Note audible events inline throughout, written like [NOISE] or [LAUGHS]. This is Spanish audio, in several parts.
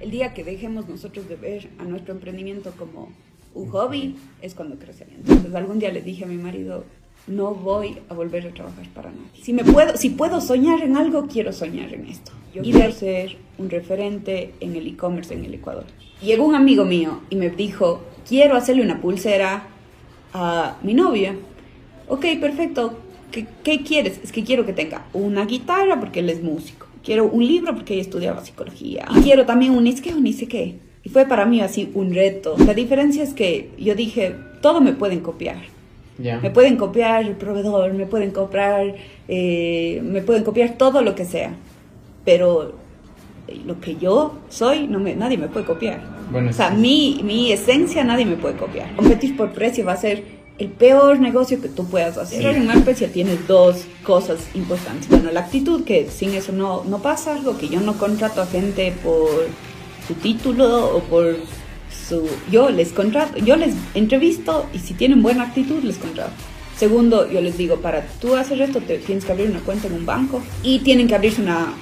El día que dejemos nosotros de ver a nuestro emprendimiento como un hobby es cuando crecería. Entonces algún día le dije a mi marido, no voy a volver a trabajar para nadie. Si, me puedo, si puedo soñar en algo, quiero soñar en esto. Yo quiero ser un referente en el e-commerce en el Ecuador. Llegó un amigo mío y me dijo, quiero hacerle una pulsera a mi novia. Ok, perfecto. ¿Qué, ¿Qué, quieres? Es que quiero que tenga una guitarra porque él es músico. Quiero un libro porque ella estudiaba psicología. Y quiero también un isque, un qué. Y fue para mí así un reto. La diferencia es que yo dije, todo me pueden copiar. Yeah. Me pueden copiar el proveedor, me pueden copiar, eh, me pueden copiar todo lo que sea. Pero lo que yo soy, no me, nadie me puede copiar. Bueno, o sea, mi, mi esencia nadie me puede copiar. Competir por precio va a ser el peor negocio que tú puedas hacer. Sí. En Marpecia tiene dos cosas importantes. Bueno, la actitud, que sin eso no, no pasa algo, que yo no contrato a gente por su título o por su... Yo les contrato, yo les entrevisto y si tienen buena actitud les contrato. Segundo, yo les digo, para tú hacer esto te tienes que abrir una cuenta en un banco y tienen que abrirse una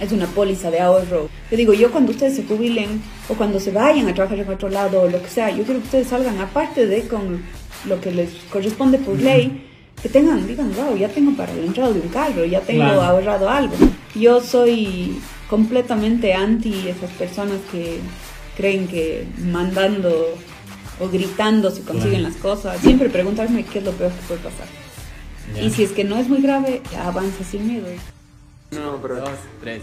es una póliza de ahorro. Yo digo, yo cuando ustedes se jubilen o cuando se vayan a trabajar en otro lado o lo que sea, yo quiero que ustedes salgan aparte de con lo que les corresponde por ley, que tengan, digan, wow, ya tengo para el entrado de un carro, ya tengo claro. ahorrado algo. Yo soy completamente anti esas personas que creen que mandando o gritando se consiguen claro. las cosas. Siempre preguntarme qué es lo peor que puede pasar. Yeah. Y si es que no es muy grave, avanza sin miedo. No, pero... Dos, tres.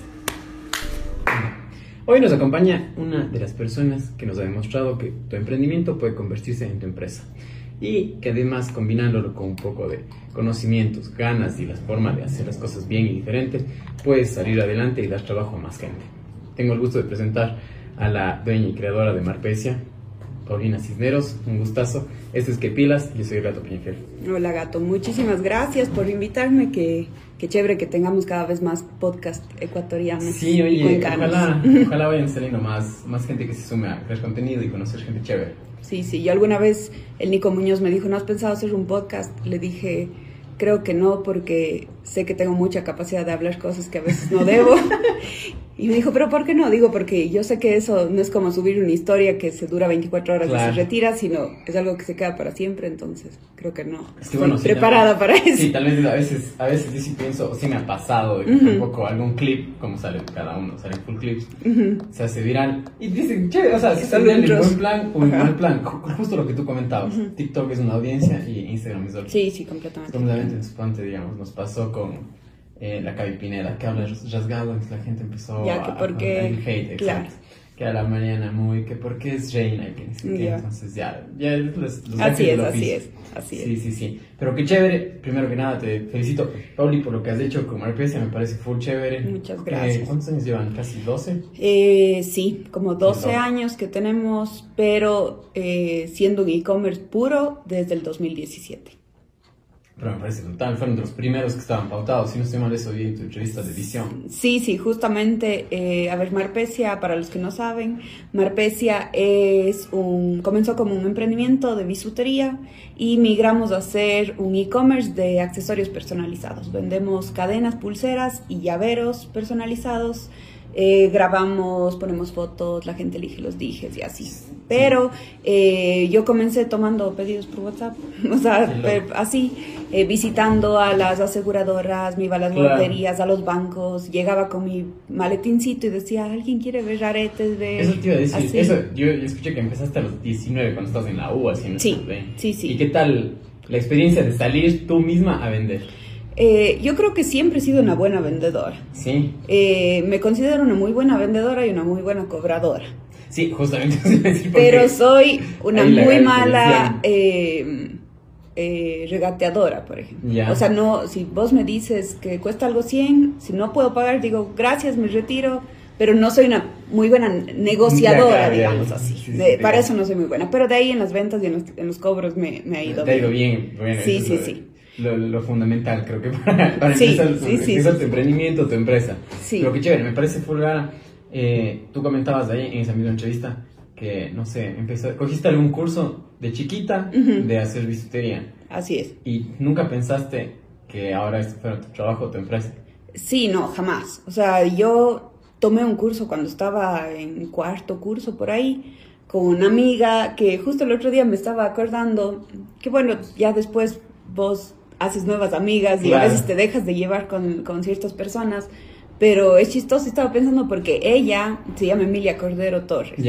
Hoy nos acompaña una de las personas que nos ha demostrado que tu emprendimiento puede convertirse en tu empresa y que además combinándolo con un poco de conocimientos, ganas y las formas de hacer las cosas bien y diferentes, puedes salir adelante y dar trabajo a más gente. Tengo el gusto de presentar a la dueña y creadora de Marpecia, Paulina Cisneros, un gustazo. Este es Que Pilas, yo soy Gato Piñafiel. Hola Gato, muchísimas gracias por invitarme, que, que chévere que tengamos cada vez más podcast ecuatorianos. Sí, oye, ojalá, [LAUGHS] ojalá vayan saliendo más, más gente que se sume a crear contenido y conocer gente chévere. Sí, sí, yo alguna vez el Nico Muñoz me dijo, ¿no has pensado hacer un podcast? Le dije, creo que no, porque sé que tengo mucha capacidad de hablar cosas que a veces no debo. [LAUGHS] y me dijo, ¿pero por qué no? Digo, porque yo sé que eso no es como subir una historia que se dura 24 horas claro. y se retira, sino es algo que se queda para siempre, entonces creo que no. Es que, bueno, Estoy preparada para eso. Sí, tal vez a veces, a veces yo sí pienso, o sí me ha pasado, de que uh -huh. un poco algún clip, como sale cada uno, salen full clips, uh -huh. se hace viral y dicen, che, o sea, si sale en buen plan o en mal plan, justo lo que tú comentabas, uh -huh. TikTok es una audiencia y Instagram es otra. Sí, sí, completamente. Completamente en digamos, nos pasó con eh, la Cavi Pineda, que habla rasgado, entonces la gente empezó ya, que porque, a, a, el hate, claro. exacto. Que a la Mariana muy, que porque es reina y que ni entonces ya, ya los, los Así es, así es, así sí, es. Sí, sí, sí. Pero qué chévere, primero que nada te felicito, Pauli, por lo que has hecho con Marpecia, me parece full chévere. Muchas gracias. Eh, ¿Cuántos años llevan? ¿Casi 12? Eh, sí, como 12 sí, años que tenemos, pero eh, siendo un e-commerce puro desde el 2017 pero me parece brutal, fueron los primeros que estaban pautados, si no estoy mal eso vi en tu entrevista de edición. Sí, sí, justamente, eh, a ver, Marpecia, para los que no saben, Marpecia es un, comenzó como un emprendimiento de bisutería y migramos a hacer un e-commerce de accesorios personalizados. Vendemos cadenas, pulseras y llaveros personalizados. Eh, grabamos, ponemos fotos, la gente elige los dijes y así. Pero eh, yo comencé tomando pedidos por WhatsApp, [LAUGHS] o sea, sí, así, eh, visitando a las aseguradoras, me iba a las claro. guarderías, a los bancos, llegaba con mi maletincito y decía, ¿alguien quiere ver aretes? De... Eso te iba a decir, así. eso, yo, yo, escuché que empezaste a los 19 cuando estabas en la U, así, sí, sí, sí. ¿Y qué tal la experiencia de salir tú misma a vender? Eh, yo creo que siempre he sido una buena vendedora. Sí. Eh, me considero una muy buena vendedora y una muy buena cobradora. Sí, justamente. Pero soy una muy mala eh, eh, regateadora, por ejemplo. O sea, no, si vos me dices que cuesta algo 100, si no puedo pagar, digo, gracias, me retiro. Pero no soy una muy buena negociadora, digamos ya. así. Sí, sí, de, sí, para eso no soy muy buena. Pero de ahí en las ventas y en los, en los cobros me, me, ha ido Te bien. ha ido bien. Bueno, sí, sí, sí. Lo, lo, fundamental, creo que [LAUGHS] para, para Sí, empezar, sí, sí, empezar sí, tu emprendimiento, tu empresa. Sí. Pero qué chévere, me parece fulgara. Eh, tú comentabas ahí en esa misma entrevista que, no sé, empezó, cogiste algún curso de chiquita de hacer bisutería Así es. y nunca pensaste que ahora este fuera tu trabajo tu empresa. Sí, no, jamás. O sea, yo tomé un curso cuando estaba en cuarto curso por ahí con una amiga que justo el otro día me estaba acordando que bueno, ya después vos haces nuevas amigas y a veces te dejas de llevar con, con ciertas personas. Pero es chistoso, estaba pensando porque ella se llama Emilia Cordero Torres.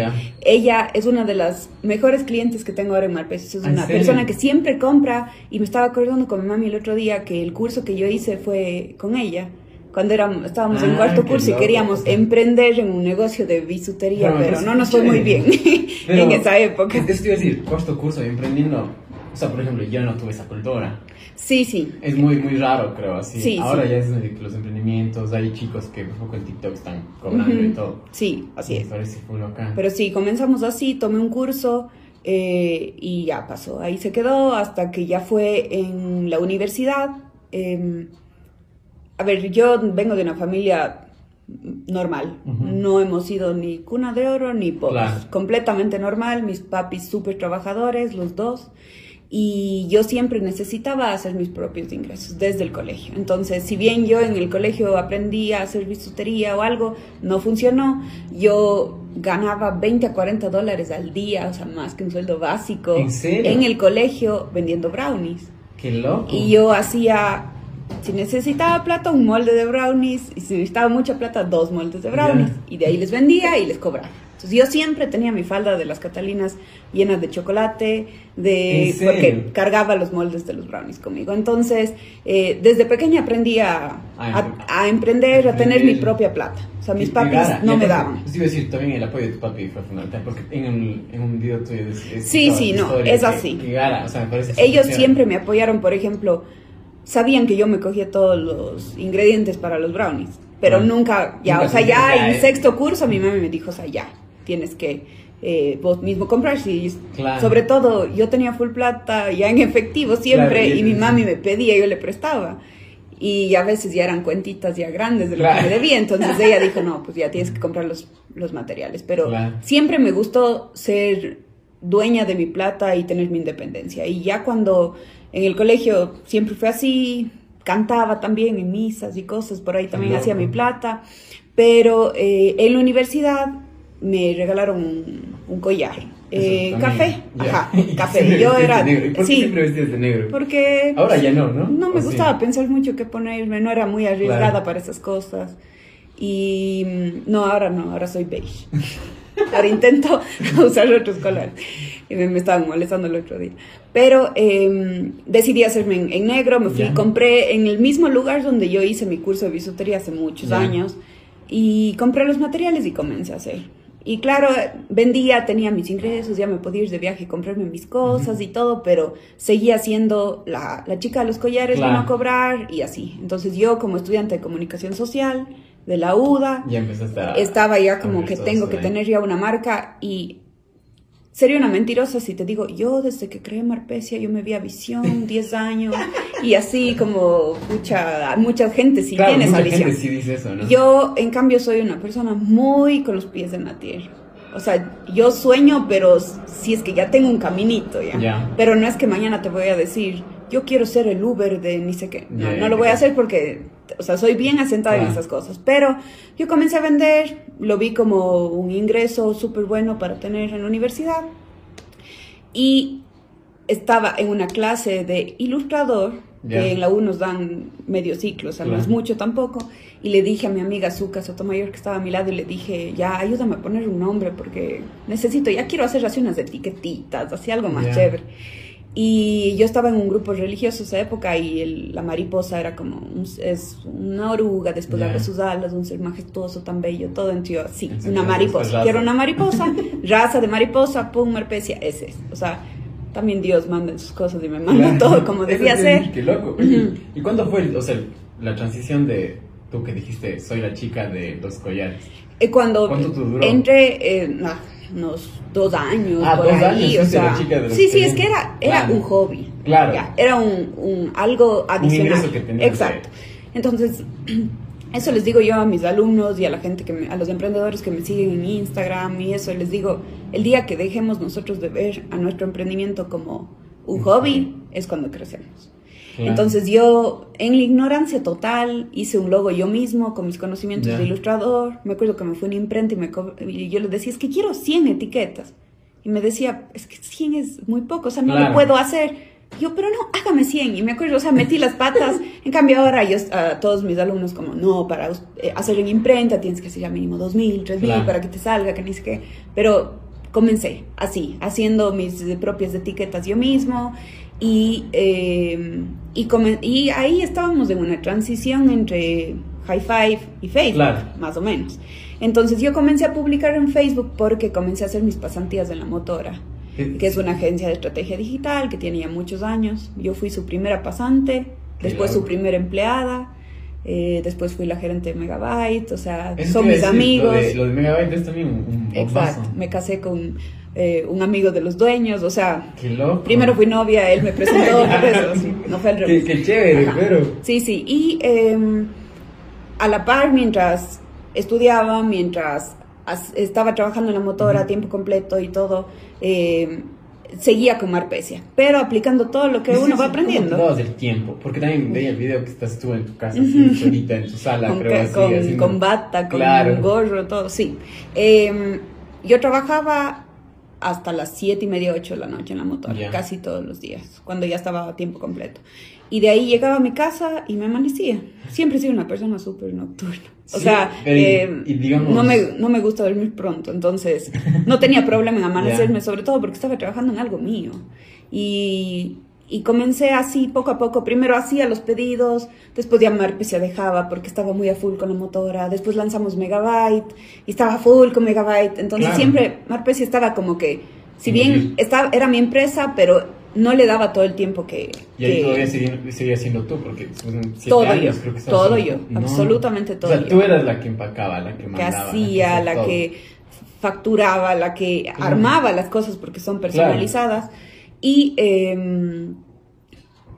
Ella es una de las mejores clientes que tengo ahora en Malpesa. Es una persona que siempre compra y me estaba acordando con mi mami el otro día que el curso que yo hice fue con ella cuando éramos, estábamos en ah, cuarto curso y queríamos emprender en un negocio de bisutería, pero, no nos fue muy bien [LAUGHS] en esa época. Es que te iba a decir, cuarto curso y emprendiendo, o sea, por ejemplo, yo no tuve esa cultura. Sí, sí. Es muy, muy raro, creo, así. Sí, Ahora ya es los emprendimientos, hay chicos que un poco en TikTok están cobrando y todo. Sí, así es. Parece full acá. Pero sí, comenzamos así, tomé un curso eh, y ya pasó. Ahí se quedó hasta que ya fue en la universidad. Eh, a ver, yo vengo de una familia normal. No hemos sido ni cuna de oro ni pobres. Completamente normal. Mis papis súper trabajadores, los dos. Y yo siempre necesitaba hacer mis propios ingresos desde el colegio. Entonces, si bien yo en el colegio aprendí a hacer bisutería o algo, no funcionó. Yo ganaba 20 a 40 dólares al día, o sea, más que un sueldo básico. ¿En serio? En el colegio vendiendo brownies. Qué loco. Y yo hacía si necesitaba plata, un molde de brownies. Y si necesitaba mucha plata, dos moldes de brownies. Y de ahí les vendía y les cobraba. Entonces yo siempre tenía mi falda de las Catalinas llenas de chocolate, de porque cargaba los moldes de los brownies conmigo. Entonces, eh, desde pequeña aprendí a, a, emprender, a tener mi propia plata. O sea, mis papis no me daban. Pues iba a decir, también el apoyo de tu papi fue fundamental, porque en un, en un video tuyo... sí, sí, no, es así. Ellos siempre me apoyaron, por ejemplo sabían que yo me cogía todos los ingredientes para los brownies, pero nunca, ya, o sea, ya en sexto curso mi mamá me dijo, o sea, ya, tienes que eh, vos mismo comprar, y sobre todo yo tenía full plata ya en efectivo siempre y, mi mami me pedía, yo le prestaba. Y a veces ya eran cuentitas ya grandes de lo que me debía, entonces ella dijo, no, pues ya tienes que comprar los, los materiales. Pero siempre me gustó ser dueña de mi plata y tener mi independencia. Y ya cuando en el colegio siempre fue así, cantaba también en misas y cosas, por ahí también hacía mi plata, pero eh, en la universidad me regalaron un, collar. Eh, café, ajá, café. Yo era. ¿Y por qué siempre vestías de negro? Porque. Ahora ya no, ¿no? No me gustaba pensar mucho qué ponerme, no era muy arriesgada para esas cosas. Y mm, no, ahora no, ahora soy beige. [LAUGHS] ahora intento [LAUGHS] usar otros colores. Y me, estaban molestando el otro día. Pero em, decidí hacerme en, negro, me fui, compré en el mismo lugar donde yo hice mi curso de bisutería hace muchos años y compré los materiales y comencé a hacer. Y claro, vendía, tenía mis ingresos, ya me podía ir de viaje y comprarme mis cosas y todo, pero seguía siendo la, la chica de los collares, claro. a cobrar y así. Entonces yo como estudiante de comunicación social de la UDA, ya estaba ya como que tengo que tener ya una marca y Sería una mentirosa si te digo, yo desde que creé Marpesia, yo me vi a visión, [LAUGHS] 10 años, y así como mucha, mucha gente sí tiene esa visión. Gente sí dice eso, ¿no? Yo, en cambio, soy una persona muy con los pies en la tierra. O sea, yo sueño, pero si es que ya tengo un caminito, ¿ya? Pero no es que mañana te voy a decir, yo quiero ser el Uber de ni sé qué. No, no lo voy a hacer porque, o sea, soy bien asentada en esas cosas. Pero yo comencé a vender, lo vi como un ingreso súper bueno para tener en la universidad. Y estaba en una clase de ilustrador, que en la U nos dan medio ciclo, o sea, no es mucho tampoco. Y le dije a mi amiga Zuka Sotomayor, que estaba a mi lado, y le dije, ya, ayúdame a poner un nombre porque necesito, ya quiero hacer así unas etiquetitas, así algo más chévere. Y yo estaba en un grupo religioso esa época y la mariposa era como es una oruga, después de sus alas, un ser majestuoso, tan bello, todo en tío, sí, una mariposa. Quiero una mariposa, raza de mariposa, pum, marpesia, ese es. O sea, también Dios manda sus cosas y me manda todo como debía ser. Qué loco. ¿Y cuándo fue, o sea, la transición de tú que dijiste, soy la chica de los collares? Eh, cuando entré, eh, unos dos años ah, por dos ahí, años, o sea, sí, sí, es que era, era un hobby, claro, era un, un, algo adicional, que exacto. Entonces, [CLEARS THROAT] eso les digo yo a mis alumnos y a la gente que a los emprendedores que me siguen en Instagram y eso les digo, el día que dejemos nosotros de ver a nuestro emprendimiento como un hobby. es cuando crecemos. Entonces yo, en la ignorancia total, hice un logo yo mismo con mis conocimientos de ilustrador. Me acuerdo que me fue una imprenta y, me y yo le decía, es que quiero 100 etiquetas. Y me decía, es que 100 es muy poco, o sea, no lo puedo hacer. Yo, pero no, hágame 100. Y me acuerdo, o sea, metí las patas. En cambio, ahora yo, a todos mis alumnos, como, no, para eh, hacer en imprenta tienes que hacer ya mínimo 2.000, 3.000 para que te salga, que ni sé qué. Pero comencé así, haciendo mis propias etiquetas yo mismo. Y, eh, y, y ahí estábamos en una transición entre High Five y Facebook, más o menos. Entonces yo comencé a publicar en Facebook porque comencé a hacer mis pasantías en la motora que es una agencia de estrategia digital que tiene ya muchos años. Yo fui su primera pasante, después su primera empleada, eh, después fui la gerente de Megabyte, o sea, son mis amigos. Lo de, Megabyte es también un, Exacto, me casé con eh, un amigo de los dueños, o sea, primero fui novia, él me presentó, [LAUGHS] no fue al revés. Qué, chévere, pero... Sí, sí, y em, a la par, mientras estudiaba, mientras estaba trabajando en la motora a tiempo completo y todo, eh, seguía con Marpesia, pero aplicando todo lo que uno va aprendiendo. ¿Cómo del tiempo? Porque también veía el video que estás tú en tu casa, así, solita en tu sala, con, creo, así, con, bata, con gorro, todo, sí. Em, yo trabajaba hasta las siete y media, 8 de la noche en la motora, casi todos los días, cuando ya estaba a tiempo completo. Y de ahí llegaba a mi casa y me amanecía. Siempre he sido una persona súper nocturna. O sea, eh, no, me, no me gusta dormir pronto, entonces no tenía problema en [LAUGHS] amanecerme, sobre todo porque estaba trabajando en algo mío. Y, y comencé así, poco a poco. Primero hacía los pedidos, después ya Marpe se dejaba porque estaba muy a full con la motora. Después lanzamos Megabyte y estaba full con Megabyte. Entonces siempre Marpe estaba como que, si bien estaba, era mi empresa, pero no le daba todo el tiempo que... Y ahí todavía seguía, siendo tú, porque todo yo, creo que todo yo, absolutamente todo. O sea, tú eras la que empacaba, la que mandaba. Que hacía, la que, facturaba, la que armaba las cosas porque son personalizadas. Y em,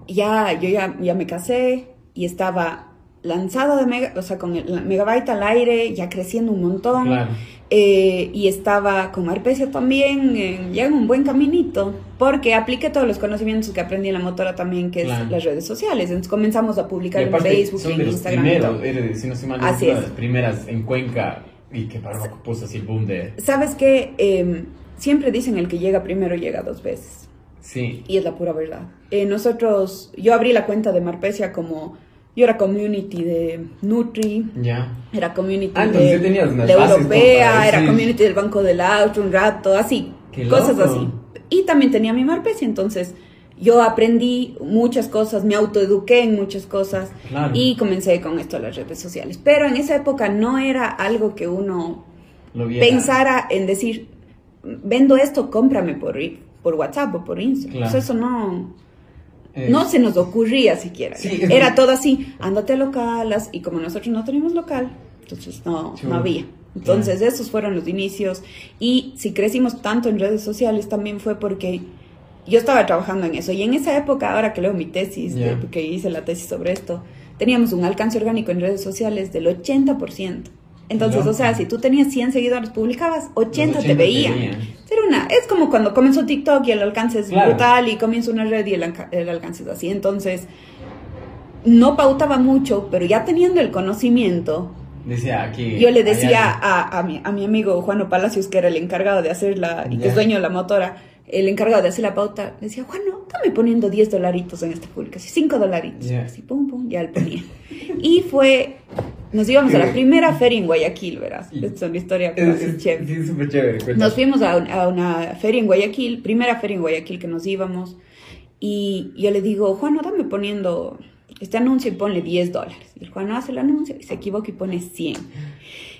ya, yo ya, ya me casé y estaba lanzado de mega, o sea, con el megabyte al aire, ya creciendo un montón. Eh, y estaba con Arpecia también, ya en un buen caminito, porque apliqué todos los conocimientos que aprendí en la motora también, que es las redes sociales. Entonces comenzamos a publicar en Facebook y en Instagram. Primeros, si no se mal, así es. las primeras en Cuenca y que para que puso así el boom de... ¿Sabes qué? Em, siempre dicen el que llega primero llega dos veces. Sí. Y es la pura verdad. Eh, nosotros, yo abrí la cuenta de Marpecia como yo era community de Nutri, ya. era community ah, de, de Europea, era community del Banco del Auto un rato, así, cosas así. Y también tenía mi Marpecia, entonces yo aprendí muchas cosas, me autoeduqué en muchas cosas y comencé con esto de las redes sociales. Pero en esa época no era algo que uno pensara en decir, vendo esto, cómprame por, por WhatsApp o por Instagram. eso no eh, no se nos ocurría siquiera. Era todo así, ándate a localas y como nosotros no teníamos local, entonces no, no había. Entonces esos fueron los inicios y si crecimos tanto en redes sociales también fue porque yo estaba trabajando en eso y en esa época, ahora que leo mi tesis, porque hice la tesis sobre esto, teníamos un alcance orgánico en redes sociales del 80%. Entonces, o sea, si tú tenías 100 seguidores, publicabas, 80, te veían. Era una, es como cuando comenzó TikTok y el alcance es brutal y comienza una red y el, alcance es así. Entonces, no pautaba mucho, pero ya teniendo el conocimiento, Decía aquí, yo le decía a, a, mi, a mi amigo Juano Palacios, que era el encargado de hacerla y que es dueño de la motora, el encargado de hacer la pauta, le decía, Juano, dame poniendo 10 dolaritos en esta publicación, 5 dolaritos. Así, pum, pum, ya el ponía. y fue nos íbamos a la primera feria en Guayaquil, verás. es una historia es, chévere. Sí, súper chévere. Nos fuimos a, a, una feria en Guayaquil, primera feria en Guayaquil que nos íbamos. Y yo le digo, Juan, dame poniendo este anuncio y ponle 10 dólares. Y el Juan hace el anuncio y se equivoca y pone 100.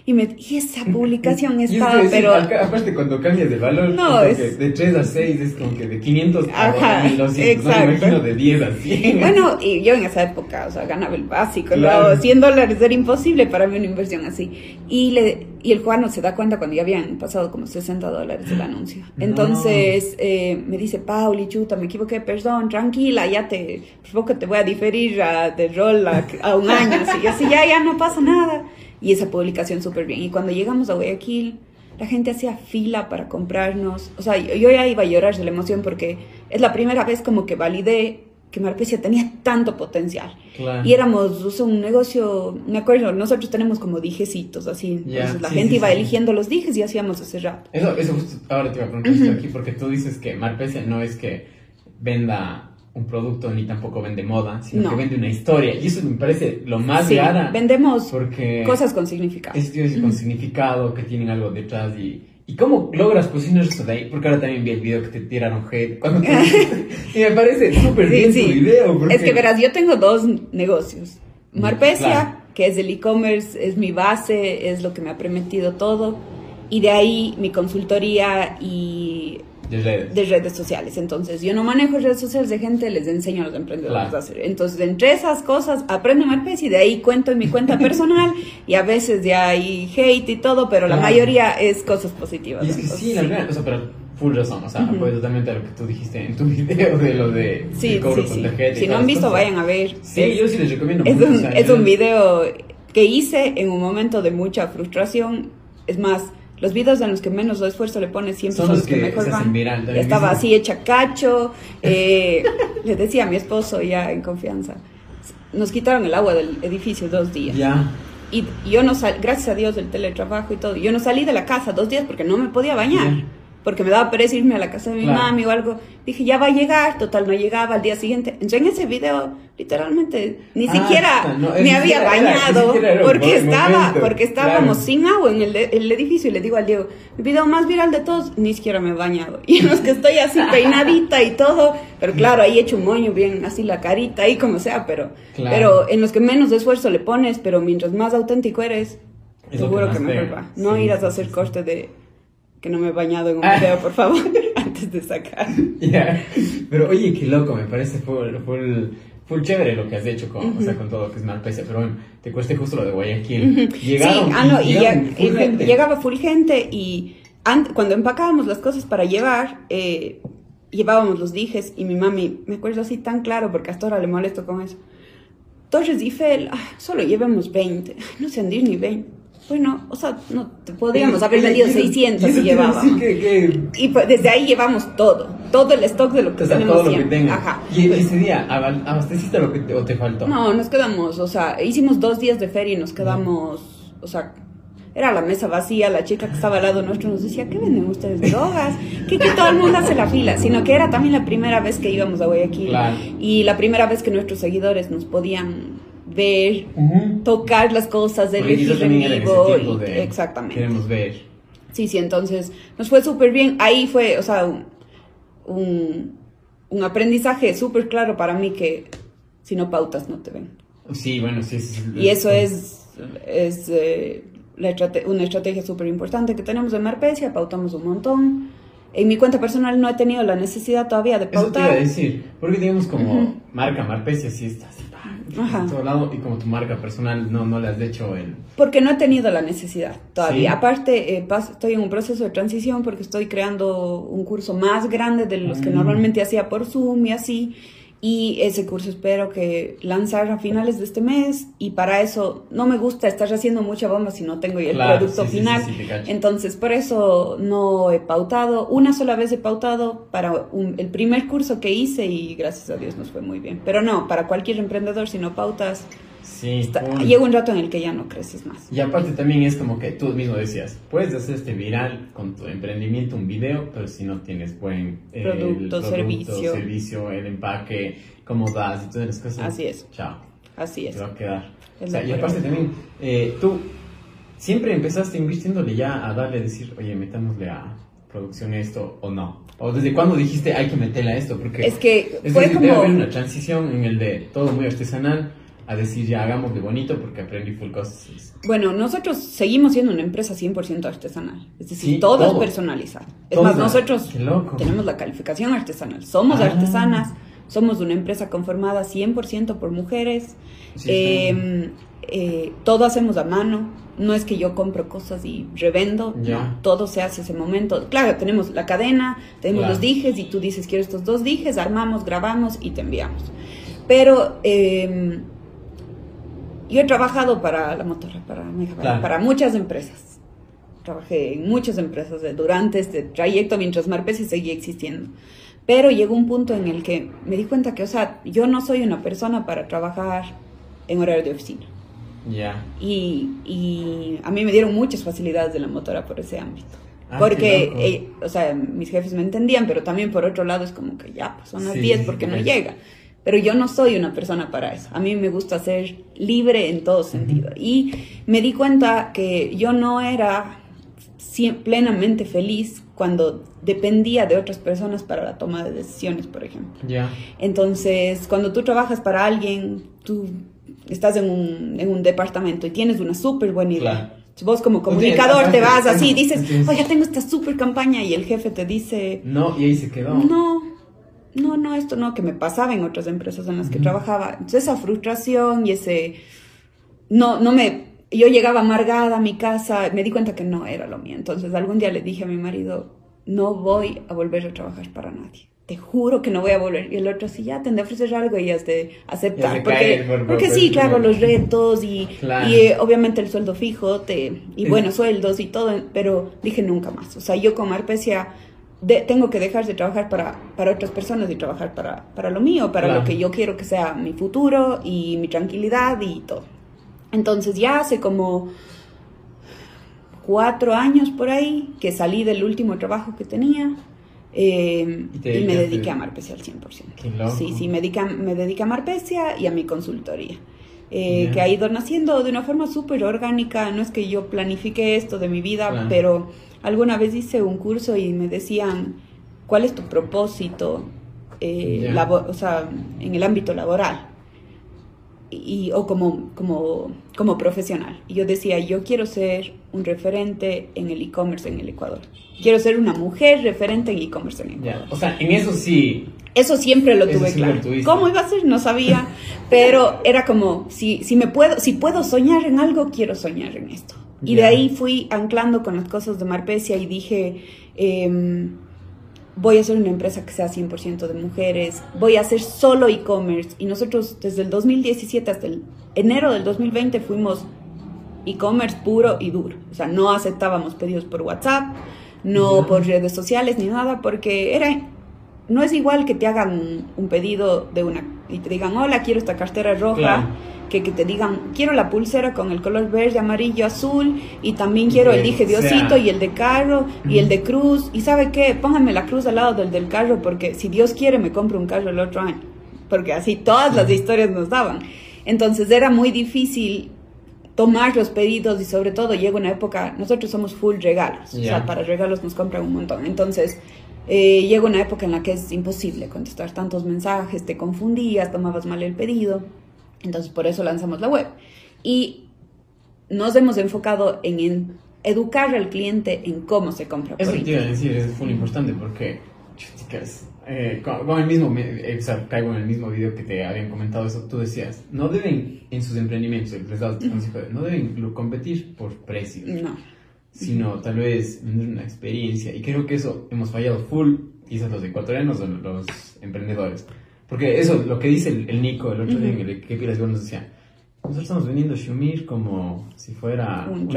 Y, me, y esa publicación [LAUGHS] estaba, pero... aparte, cuando cambias de valor, no, es, de 3 a 6 es como que de 500 a 1200, exacto. no me imagino de 10 a 100. [LAUGHS] Bueno, y yo en esa época, o sea, ganaba el básico, claro. 100 dólares era imposible para mí una inversión así. Y, le, y el Juan no se da cuenta cuando ya habían pasado como 60 dólares el anuncio. Entonces eh, me dice, Pauli, chuta, me equivoqué, perdón, tranquila, ya te, que te voy a diferir a, de rol a, a un año. Así, así ya, ya no pasa nada y esa publicación súper bien. Y cuando llegamos a Guayaquil, la gente hacía fila para comprarnos. O sea, yo ya iba a llorar de la emoción porque es la primera vez como que validé que Marpecia tenía tanto potencial. Claro. Y éramos o sea, un negocio, me acuerdo, nosotros tenemos como dijecitos así, entonces la sí, gente sí, iba sí. eligiendo los dijes y hacíamos ese rato. Eso, eso justo ahora te iba a preguntar aquí, porque tú dices que Marpecia no es que venda un producto ni tampoco vende moda, sino No. que vende una historia. Y eso me parece lo más Sí, vendemos Porque cosas con significado. es con significado, que tienen algo detrás y... ¿Y cómo logras posicionar eso de ahí? Porque ahora también vi el video que te tiraron hate. Cuando te- [LAUGHS] y me parece súper Sí, bien sí. tu video. Porque... Es que verás, yo tengo dos negocios. Marpecia, Claro. que es el e-commerce, es mi base, es lo que me ha permitido todo. Y de ahí mi consultoría y De redes. de redes sociales. Entonces, yo no manejo redes sociales de gente, les enseño a los emprendedores Claro. a hacer. Entonces, entre esas cosas, aprendo Marpecia y de ahí cuento en mi cuenta personal [LAUGHS] y a veces ya hay hate y todo, pero la Claro. mayoría es cosas positivas. Y es que Entonces, sí, la verdad, o sea, pero full razón, o sea, Ujú. apoyo totalmente a lo que tú dijiste en tu [LAUGHS] video de lo de Sí, cobro sí, con sí. tarjeta y Si no han visto, cosas. vayan a ver. Sí, Es- yo sí les recomiendo Es mucho, un, o sea, es un video que hice en un momento de mucha frustración. Es más, los videos en los que menos esfuerzo le pones siempre Son son, los que, que mejor van. Ya estaba así hecha cacho. eh, [LAUGHS] le decía a mi esposo ya en confianza. Nos quitaron el agua del edificio dos días. Ya, Y yo no salí, gracias a Dios del teletrabajo y todo, yo no salí de la casa dos días porque no me podía bañar. Ya. Porque me daba pereza irme a la casa de mi Claro. mami o algo. Dije, ya va a llegar, total, no llegaba al día siguiente. Entonces, en ese video, literalmente, ni Ah, siquiera no, me había era- bañado. era porque estaba, momento, porque estábamos claro. sin agua en el, el edificio. Y le digo al Diego, el video más viral de todos, ni siquiera me he bañado. [LAUGHS] Y en los que estoy así [LAUGHS] peinadita y todo. Pero claro, ahí he hecho un moño bien, así la carita, ahí como sea. Pero, Claro. pero en los que menos esfuerzo le pones, pero mientras más auténtico eres, Es seguro que que, mejor va. No Sí, irás a hacer corte de que no me he bañado en un Ah. video, por favor, [LAUGHS] antes de sacar. [LAUGHS] ya. Pero oye, qué loco, me parece full, full, full chévere lo que has hecho con, o sea, con todo lo que es Marpecia. Pero bueno, te cueste justo lo de Guayaquil. Llegaron, sí, ah, no, y, llegaron full y me- gente. llegaba full gente y an- cuando empacábamos las cosas para llevar, eh, llevábamos los dijes y mi mami, me acuerdo así tan claro porque hasta ahora le molesto con eso. Torres Eiffel, ah, solo llevemos 20, Ay, [LAUGHS] no se han ni 20. Bueno, o sea, no, podríamos haber Oye, vendido y eso- 600 y y llevábamos. que- que Y pues desde ahí llevamos todo, todo el stock de lo que O sea, tenemos todo lo que tengas. Ajá. Y ese día, ¿abasteciste lo que te, o te faltó? No, nos quedamos, o sea, hicimos dos días de feria y nos quedamos, o sea, era la mesa vacía, la chica que estaba al lado nuestro nos decía, ¿qué venden ustedes? Drogas, que, que todo el mundo hace la fila, sino que era también la primera vez que íbamos a Guayaquil Claro. y la primera vez que nuestros seguidores nos podían ver, Ujú. tocar las cosas, ese vivo. y- de exactamente. Queremos ver. Sí, sí, entonces nos fue súper bien. Ahí fue, o sea, un, un, un aprendizaje súper claro para mí que si no pautas no te ven. Sí, bueno, sí. sí. Y eso es, es eh, la estrate- una estrategia súper importante que tenemos en Marpecia, pautamos un montón. En mi cuenta personal no he tenido la necesidad todavía de Eso te iba a pautar. decir, porque digamos como Ujú. marca Marpecia sí está así, Ajá. en todo lado, y como tu marca personal no, no le has hecho el... Porque no he tenido la necesidad todavía. Sí. Aparte, eh, estoy en un proceso de transición porque estoy creando un curso más grande de los que Mm. normalmente hacía por Zoom y así. Y ese curso espero que lanzar a finales de este mes. Y para eso no me gusta estar haciendo mucha bomba si no tengo el Claro, producto sí, final. sí, sí. Entonces, por eso no he pautado. Una sola vez he pautado para un- el primer curso que hice y gracias a Dios nos fue muy bien. Pero no, para cualquier emprendedor, si no pautas, Sí, está- llega un rato en el que ya no creces más. Y aparte también es como que tú mismo decías, puedes hacer este viral con tu emprendimiento, un video, pero si no tienes buen eh, Producto, servicio. servicio, el empaque, cómo das y todas las cosas. Así es. Chao, Así es. te va a quedar. O sea, y aparte también, eh, tú siempre empezaste invirtiéndole ya a darle, decir, oye, metámosle a producción esto o no. O desde cuándo dijiste, hay que meterle a esto, porque Es que fue como... haber una transición en el de todo muy artesanal a decir, ya hagamos de bonito porque aprendí full cosas. Bueno, nosotros seguimos siendo una empresa 100% artesanal. Es decir, Sí, todo, todo. es personalizado. Es más, nosotros tenemos la calificación artesanal. Somos Ah. artesanas, somos una empresa conformada 100% por mujeres. Sí, Eh, eh, todo hacemos a mano. No es que yo compro cosas y revendo. Ya. No, todo se hace ese momento. Claro, tenemos la cadena, tenemos Claro. los dijes y tú dices quiero estos dos dijes, armamos, grabamos y te enviamos. Pero eh, yo he trabajado para la motora, para, Mega- Claro. para muchas empresas. Trabajé en muchas empresas durante este trayecto mientras Marpecia seguía existiendo. Pero llegó un punto en el que me di cuenta que, o sea, yo no soy una persona para trabajar en horario de oficina. Ya. Y, y a mí me dieron muchas facilidades de la motora por ese ámbito. Ah, Porque, eh, o sea, mis jefes me entendían, pero también por otro lado es como que ya, pues son las Sí, 10 sí, porque no llega. Pero yo no soy una persona para eso. A mí me gusta ser libre en todo sentido. Y me di cuenta que yo no era plenamente feliz cuando dependía de otras personas para la toma de decisiones, por ejemplo. Ya. Entonces, cuando tú trabajas para alguien, tú estás en un, en un departamento y tienes una súper buena idea. Claro. Vos como comunicador te vas así, dices, oye, tengo esta súper campaña y el jefe te dice, No, y ahí se quedó. no, no, no, esto no, que me pasaba en otras empresas en las que trabajaba. Entonces esa frustración y ese, no, no me, yo llegaba amargada a mi casa, me di cuenta que no era lo mío. Entonces algún día le dije a mi marido, no voy a volver a trabajar para nadie. Te juro que no voy a volver. Y el otro, sí, ya tendré que ofrecer algo y ya de aceptar. Porque por- porque por- sí, por- claro, los retos y, Claro. y eh, obviamente el sueldo fijo te, y buenos sueldos y todo, pero dije nunca más. O sea, yo con Arpecia de- tengo que dejar de trabajar para, para otras personas y trabajar para, para lo mío, para Claro. lo que yo quiero que sea mi futuro y mi tranquilidad y todo. Entonces ya hace como cuatro años por ahí que salí del último trabajo que tenía eh, Y me dediqué a Marpecia al 100%. Qué loco. Sí, sí, me dediqué, a- me dediqué a Marpecia y a mi consultoría. eh, que ha ido naciendo de una forma súper orgánica. No es que yo planifique esto de mi vida, Claro. pero alguna vez hice un curso y me decían, ¿cuál es tu propósito eh, Ya. labo- o sea, en el ámbito laboral? Y, o como, como, como profesional. Y yo decía, yo quiero ser un referente en el e-commerce en el Ecuador. Quiero ser una mujer referente en e-commerce en Ecuador. Ya. O sea, en eso sí. Eso siempre lo Eso tuve claro. lo. ¿Cómo iba a ser? No sabía, pero era como, si, si, me puedo, si puedo soñar en algo, quiero soñar en esto. Y de ahí fui anclando con las cosas de Marpecia y dije, em, voy a hacer una empresa que sea 100% de mujeres, voy a hacer solo e-commerce. Y nosotros desde el 2017 hasta el enero del 2020 fuimos e-commerce puro y duro. O sea, no aceptábamos pedidos por WhatsApp, no por redes sociales ni nada, porque era no es igual que te hagan un pedido de una y te digan, hola, quiero esta cartera roja, Claro. que, que te digan, quiero la pulsera con el color verde, amarillo, azul, y también quiero el dije de sea- osito y el de carro y el de cruz. Y sabe qué, pónganme la cruz al lado del del carro, porque si Dios quiere me compro un carro el otro año. Porque así todas las historias nos daban. Entonces era muy difícil tomar los pedidos y sobre todo llega una época, nosotros somos full regalos, o sea, para regalos nos compran un montón. Entonces, eh, llega una época en la que es imposible contestar tantos mensajes, te confundías, tomabas mal el pedido. Entonces, por eso lanzamos la web. Y nos hemos enfocado en, en educar al cliente en cómo se compra. Eso por te iba a decir, es muy importante porque, chicas, eh, con, con el mismo, eh, o sea, caigo en el mismo video que te habían comentado eso, tú decías, no deben en sus emprendimientos, les das tu consejo, no deben competir por precios, No. Sino tal vez vender una experiencia. Y creo que eso hemos fallado full, quizás los ecuatorianos o los emprendedores. Porque eso, lo que dice el, el Nico el otro día en el que Pilas nos decía, nosotros estamos vendiendo Shumir como si fuera Un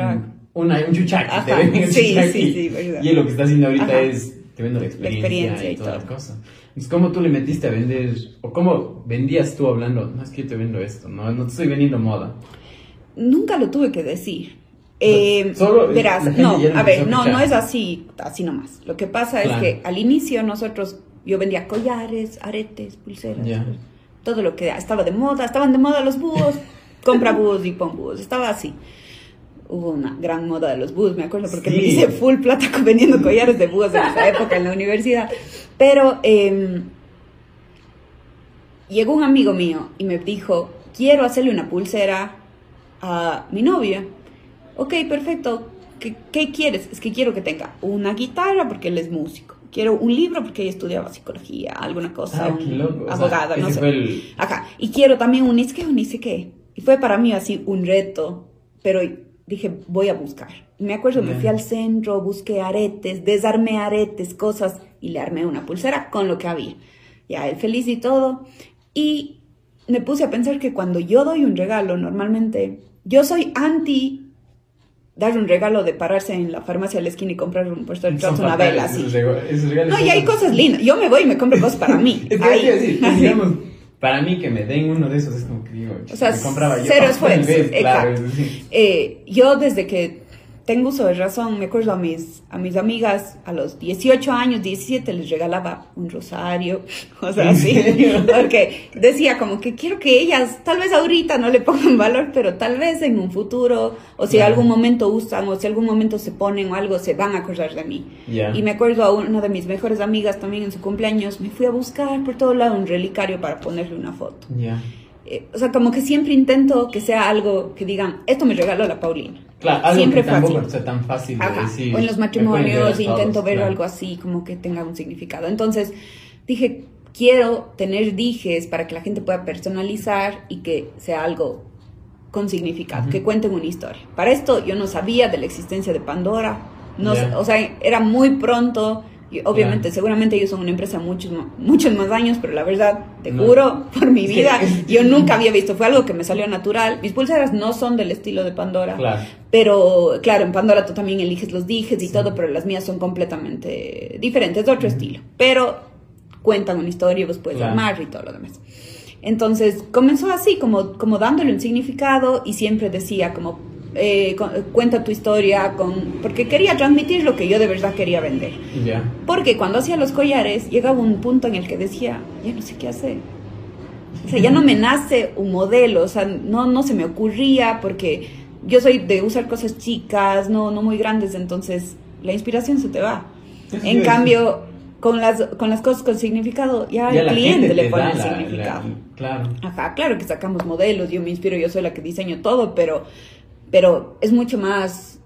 un chuchaqui, te venden el sí, sí, sí. Y lo que está haciendo ahorita Ajá. es, te vendo la experiencia, experiencia y, y toda la cosa. Entonces, ¿cómo tú le metiste a vender, o cómo vendías tú hablando, no es que yo te vendo esto, no, no te estoy vendiendo moda? Nunca lo tuve que decir. Eh, Solo, verás, no, a ver, no, no es así, así nomás. Lo que pasa Claro. es que al inicio nosotros, yo vendía collares, aretes, pulseras, todo lo que estaba de moda, estaban de moda los búhos, compra búhos y pon búhos, estaba así. Hubo una gran moda de los búhos, me acuerdo, porque me hice full plata vendiendo collares de búhos en esa época en la universidad. Pero eh, llegó un amigo mío y me dijo, quiero hacerle una pulsera a mi novia. Ok, perfecto. ¿Qué, qué quieres? Es que quiero que tenga una guitarra porque él es músico. Quiero un libro porque ella estudiaba psicología, alguna cosa, Ah, un- sea, abogada, no sé. el- Ajá. Y quiero también un es que un sé qué. Y fue para mí así un reto, pero dije, voy a buscar. Me acuerdo, me fui al centro, busqué aretes, desarmé aretes, cosas, y le armé una pulsera con lo que había. Ya, él feliz y todo. Y me puse a pensar que cuando yo doy un regalo, normalmente, yo soy anti dar un regalo de pararse en la farmacia de la esquina y comprar un puesto de una vela así. No, y hay cosas lindas. Yo me voy y me compro cosas para mí. [LAUGHS] Es que Ahí. decir, [LAUGHS] digamos, para mí que me den uno de esos es como que digo, O sea, me compraba yo. cero [LAUGHS] esfuerzo. claro, decir, Eh, yo desde que tengo uso de razón, me acuerdo a mis, a mis amigas a los 18 años, 17, les regalaba un rosario, [LAUGHS] o sea, ¿En así, [LAUGHS] porque decía como que quiero que ellas, tal vez ahorita no le pongan [LAUGHS] valor, pero tal vez en un futuro, o si algún momento usan, o si algún momento se ponen o algo, se van a acordar de mí. Y me acuerdo a una de mis mejores amigas también en su cumpleaños, me fui a buscar por todo lado un relicario para ponerle una foto. Eh, o sea, como que siempre intento que sea algo que digan, esto me regaló la Paulina. Claro, algo siempre que tampoco sea tan fácil de Ajá. decir. O en los matrimonios intento todos, ver claro. algo así, como que tenga un significado. Entonces dije, quiero tener dijes para que la gente pueda personalizar y que sea algo con significado, que cuenten una historia. Para esto yo no sabía de la existencia de Pandora, no, o sea, era muy pronto. Y obviamente, seguramente ellos son una empresa muchos, muchos más años, pero la verdad, te No. juro, por mi vida, [LAUGHS] yo nunca había visto, fue algo que me salió natural. Mis pulseras no son del estilo de Pandora, Claro. pero claro, en Pandora tú también eliges los dijes y todo, pero las mías son completamente diferentes, de otro estilo. Pero cuentan una historia y vos puedes Claro. armar y todo lo demás. Entonces comenzó así, como, como dándole un significado y siempre decía como, eh, cu- cuenta tu historia, con, porque quería transmitir lo que yo de verdad quería vender. Porque cuando hacía los collares llegaba un punto en el que decía, ya no sé qué hacer. O sea, ya no me [LAUGHS] nace un modelo, o sea, no, no se me ocurría porque yo soy de usar cosas chicas, no, no muy grandes, entonces la inspiración se te va. En cambio, con las, con las cosas con significado, ya, Ya el la cliente le pone el la- significado. Claro. Ajá, claro que sacamos modelos, yo me inspiro, yo soy la que diseño todo, pero, pero es mucho más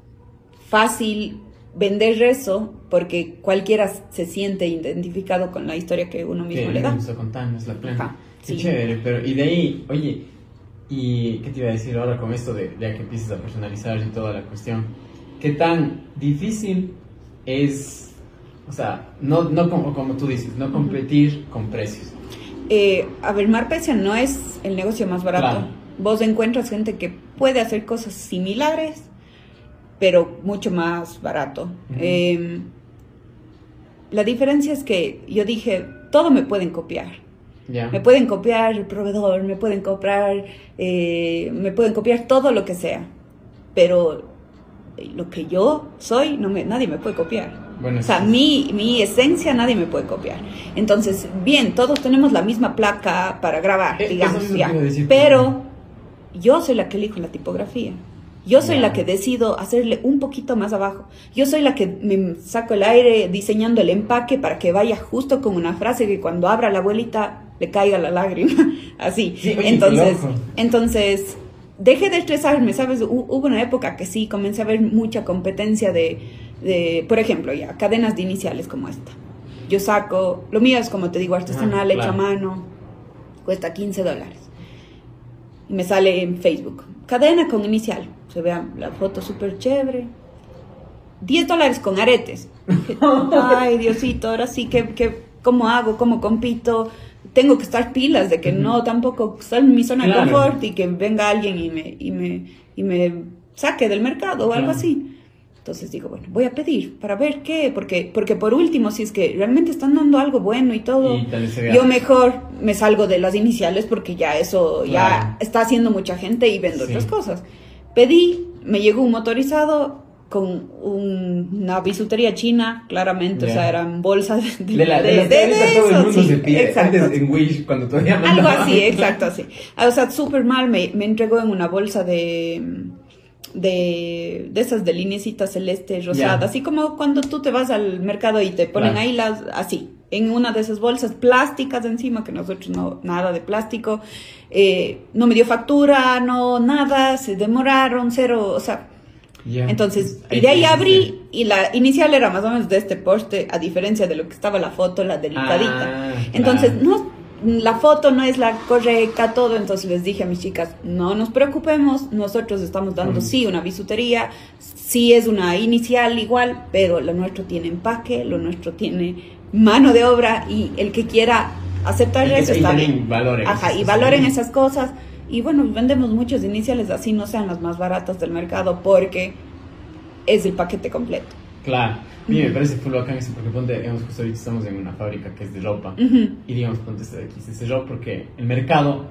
fácil vender eso porque cualquiera se siente identificado con la historia que uno mismo que le da. Eso contamos, la plena. Ajá, Qué sí. chévere, pero y de ahí, oye, ¿y qué te iba a decir ahora con esto de, de que empieces a personalizar y toda la cuestión? ¿Qué tan difícil es, o sea, no, no como, como tú dices, no competir con precios? Eh, a ver, Marpecia no es el negocio más barato. Claro. Vos encuentras gente que puede hacer cosas similares, pero mucho más barato. Eh, la diferencia es que yo dije, todo me pueden copiar. Me pueden copiar el proveedor, me pueden copiar, eh, me pueden copiar todo lo que sea, pero lo que yo soy, no me, nadie me puede copiar. Bueno, o sea, sí. mi, mi esencia nadie me puede copiar. Entonces, bien, todos tenemos la misma placa para grabar, Eh, digamos, ya. decir. pero yo soy la que elijo la tipografía. Yo soy la que decido hacerle un poquito más abajo. Yo soy la que me saco el aire diseñando el empaque para que vaya justo con una frase que cuando abra la abuelita le caiga la lágrima. [LAUGHS] Así. Sí, entonces, entonces, dejé de estresarme, ¿sabes? Hu- Hubo una época que sí, comencé a ver mucha competencia de, de, por ejemplo, ya, cadenas de iniciales como esta. Yo saco, lo mío es como te digo, artesanal, Ah, hecho a claro. mano, cuesta 15 dólares. Y me sale en Facebook, cadena con inicial, se vea la foto súper chévere. 10 dólares con aretes. [LAUGHS] Ay, Diosito, ahora sí, que, que, ¿cómo hago? ¿Cómo compito? Tengo que estar pilas de que no tampoco estar en mi zona Claro. de confort y que venga alguien y me, y me, y me saque del mercado o algo Claro. así. Entonces digo, bueno, voy a pedir para ver qué, porque, porque por último, si es que realmente están dando algo bueno y todo, Y yo mejor me salgo de las iniciales porque ya eso Claro. ya está haciendo mucha gente y vendo Sí. otras cosas. Pedí, me llegó un motorizado con un- una bisutería china, claramente, o sea, eran bolsas de, De, la, de, de- de- todo el eso, mundo sí, se pide. exacto. Antes en Wish, cuando todavía Algo así, exacto, así. O sea, súper mal, me, me entregó en una bolsa de, de, de esas de linecita celeste rosada, así como cuando tú te vas al mercado y te ponen Claro. ahí las, así, en una de esas bolsas plásticas encima, que nosotros no, nada de plástico, Eh, no me dio factura, no, nada, se demoraron, cero, o sea, entonces, y de ahí abrí y la inicial era más o menos de este porte, a diferencia de lo que estaba la foto, la delicadita. Ah, entonces, claro. no, la foto no es la correcta, todo. Entonces les dije a mis chicas, no nos preocupemos, nosotros estamos dando Mm. sí una bisutería, sí es una inicial igual, pero lo nuestro tiene empaque, lo nuestro tiene mano de obra y el que quiera aceptar que- eso está bien. Ajá, esas y cosas. valoren esas cosas. Y bueno, vendemos muchos iniciales así, no sean las más baratas del mercado, porque es el paquete completo. Claro. A mí me parece full bacán eso porque ponte, digamos, justo ahorita estamos en una fábrica que es de ropa Ujú. y digamos, ponte esto de aquí, se cerró porque el mercado,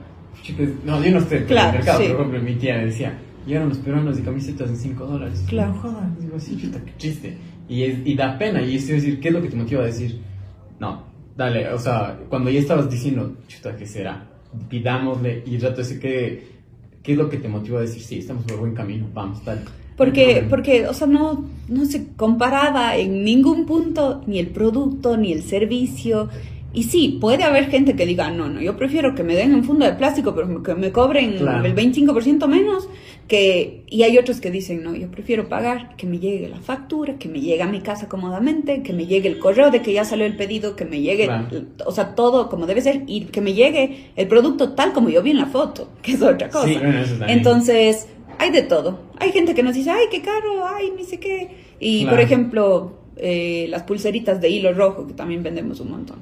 no, yo no estoy Claro, en el mercado, sí. pero por ejemplo mi tía me decía, llegaron los peruanos de camisetas en 5 dólares. Claro. No jodas, digo, sí, chuta, qué chiste. Y, es- y da pena, y es decir, ¿qué es lo que te motiva a decir? No, dale, o sea, cuando ya estabas diciendo, chuta, ¿qué será? Pidámosle, y el rato ese, ¿qué, ¿qué es lo que te motiva a decir, sí, estamos por buen camino, vamos, dale? Porque, porque, o sea, no, no se comparaba en ningún punto ni el producto ni el servicio. Y sí, puede haber gente que diga, no, no, yo prefiero que me den un fondo de plástico, pero que me cobren Claro. el 25% menos. que Y hay otros que dicen, no, yo prefiero pagar, que me llegue la factura, que me llegue a mi casa cómodamente, que me llegue el correo de que ya salió el pedido, que me llegue, Claro. o sea, todo como debe ser, y que me llegue el producto tal como yo vi en la foto, que es otra cosa. Sí, bueno, eso. Entonces, hay de todo. Hay gente que nos dice, ay, qué caro, ay, ni sé qué. Y, Claro. por ejemplo, eh, las pulseritas de hilo rojo, que también vendemos un montón.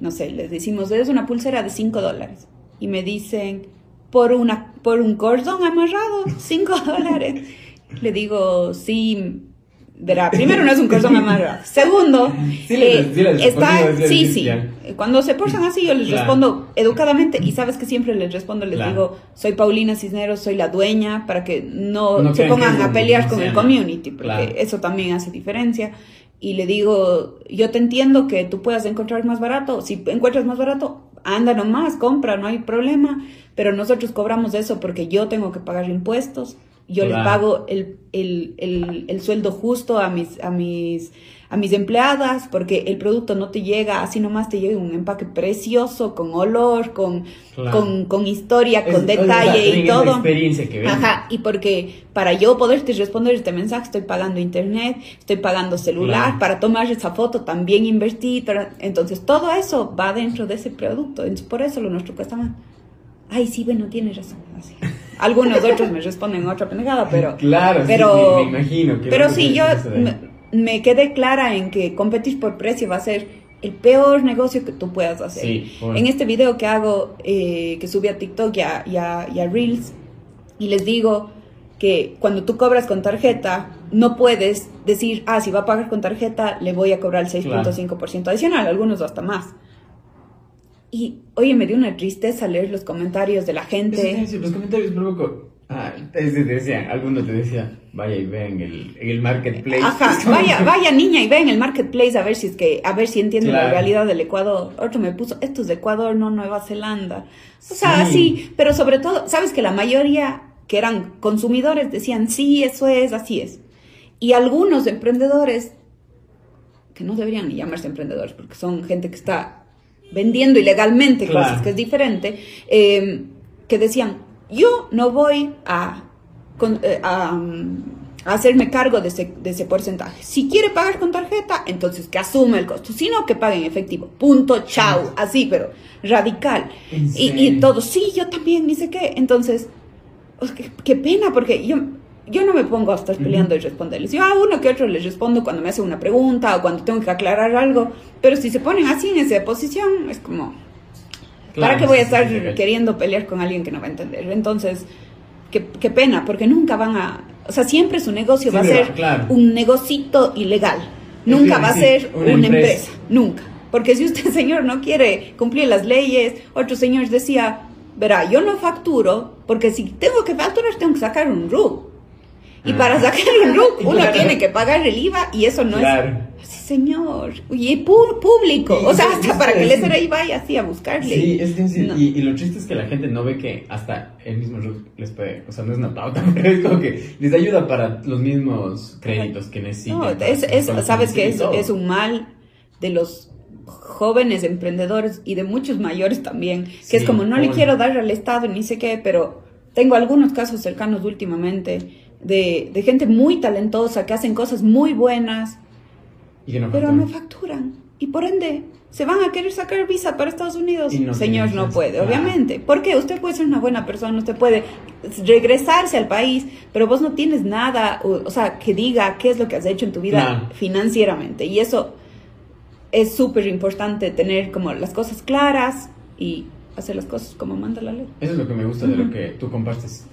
No sé, les decimos, es una pulsera de 5 dólares. Y me dicen, por, una, por un cordón amarrado, 5 [LAUGHS] dólares. Le digo, sí, verá, primero no es un cordón amarrado. [LAUGHS] Segundo, Sí eh, sí está, sí, sí. Cuando se portan así, yo les Claro. respondo educadamente y sabes que siempre les respondo, les Claro. digo, soy Paulina Cisneros, soy la dueña, para que no, No se pongan a pelear con el community, porque Claro. eso también hace diferencia. Y le digo, yo te entiendo que tú puedas encontrar más barato, si encuentras más barato, anda nomás, compra, no hay problema, pero nosotros cobramos eso porque yo tengo que pagar impuestos, yo le Claro. pago el, el, el, el sueldo justo a mis, a mis a mis empleadas, porque el producto no te llega así nomás, te llega un empaque precioso, con olor, con, Claro. con, con historia, Es- con detalle y todo. experiencia que. Ajá, y porque para yo poderte responder este mensaje estoy pagando internet, estoy pagando celular, Claro. para tomar esa foto también invertí, para- entonces todo eso va dentro de ese producto, entonces por eso lo nuestro cuesta más. Ay, sí, bueno, tienes razón. así. Algunos otros me responden otra pendejada, pero... Claro, pero, sí, me imagino que Pero sí, yo me, quedé clara en que competir por precio va a ser el peor negocio que tú puedas hacer. Sí, bueno. En este video que hago, eh, que subí a TikTok y a, y a- y a Reels, y les digo que cuando tú cobras con tarjeta, no puedes decir, ah, si va a pagar con tarjeta, le voy a cobrar el 6.5% adicional, algunos hasta más. Y, oye, me dio una tristeza leer los comentarios de la gente. te decía, los comentarios provoco. Ah, es- te decían, algunos te decían, vaya y vean el, en el marketplace. Ajá, [LAUGHS] vaya, vaya niña y ve en el marketplace a ver si es que, a ver si entiende la realidad del Ecuador. Otro me puso, esto es de Ecuador, no Nueva Zelanda. O sea, Sí. sí, pero sobre todo, sabes que la mayoría que eran consumidores decían, sí, eso es, así es. Y algunos emprendedores, que no deberían ni llamarse emprendedores, porque son gente que está vendiendo ilegalmente Claro. cosas, que es diferente, eh, que decían, yo no voy a, eh, a, mm, a hacerme cargo de ese, de ese porcentaje. Si quiere pagar con tarjeta, entonces que asume el costo, si no, que pague en efectivo. Punto, chao, así, pero radical. ¿En Y, y todos, sí, yo también, ni sé qué. Entonces, pues, qué, qué pena, porque yo, yo no me pongo a estar peleando y responderles. Yo a uno que otro les respondo cuando me hace una pregunta o cuando tengo que aclarar algo, pero si se ponen así en esa posición, es como, Claro, ¿para qué voy a estar sí, sí, sí. queriendo pelear con alguien que no va a entender? Entonces, qué, qué pena, porque nunca van a, o sea, siempre su negocio va a ser claro. un negocito ilegal, nunca va a ser una una, empresa. empresa, nunca. Porque si usted, [LAUGHS] señor, no quiere cumplir las leyes, otro señor decía, verá, yo no facturo, porque si tengo que facturar, tengo que sacar un RUC. Y para sacar un [LAUGHS] RUC, uno Claro. tiene que pagar el IVA y eso no Claro. es... Sí, señor. Y público. Y- O sea, hasta para que el SRI vaya así a buscarle. Sí, es No. y, y lo triste es que la gente no ve que hasta el mismo RUC les puede, o sea, no es una pauta, [LAUGHS] pero es como que les ayuda para los mismos créditos que necesitan. No, es, sabes que es, un mal de los jóvenes emprendedores y de muchos mayores también, que Sí, es como no le quiero dar al Estado ni sé qué, pero tengo algunos casos cercanos últimamente de, de gente muy talentosa que hacen cosas muy buenas, Y que no pero no facturan y por ende se van a querer sacar visa para Estados Unidos. No Señor, no puede, obviamente. Porque usted puede ser una buena persona, usted puede regresarse al país, pero vos no tienes nada, o, o sea, que diga qué es lo que has hecho en tu vida financieramente. Y eso es súper importante tener como las cosas claras y hacer las cosas como manda la ley. Eso es lo que me gusta de lo que tú compartes,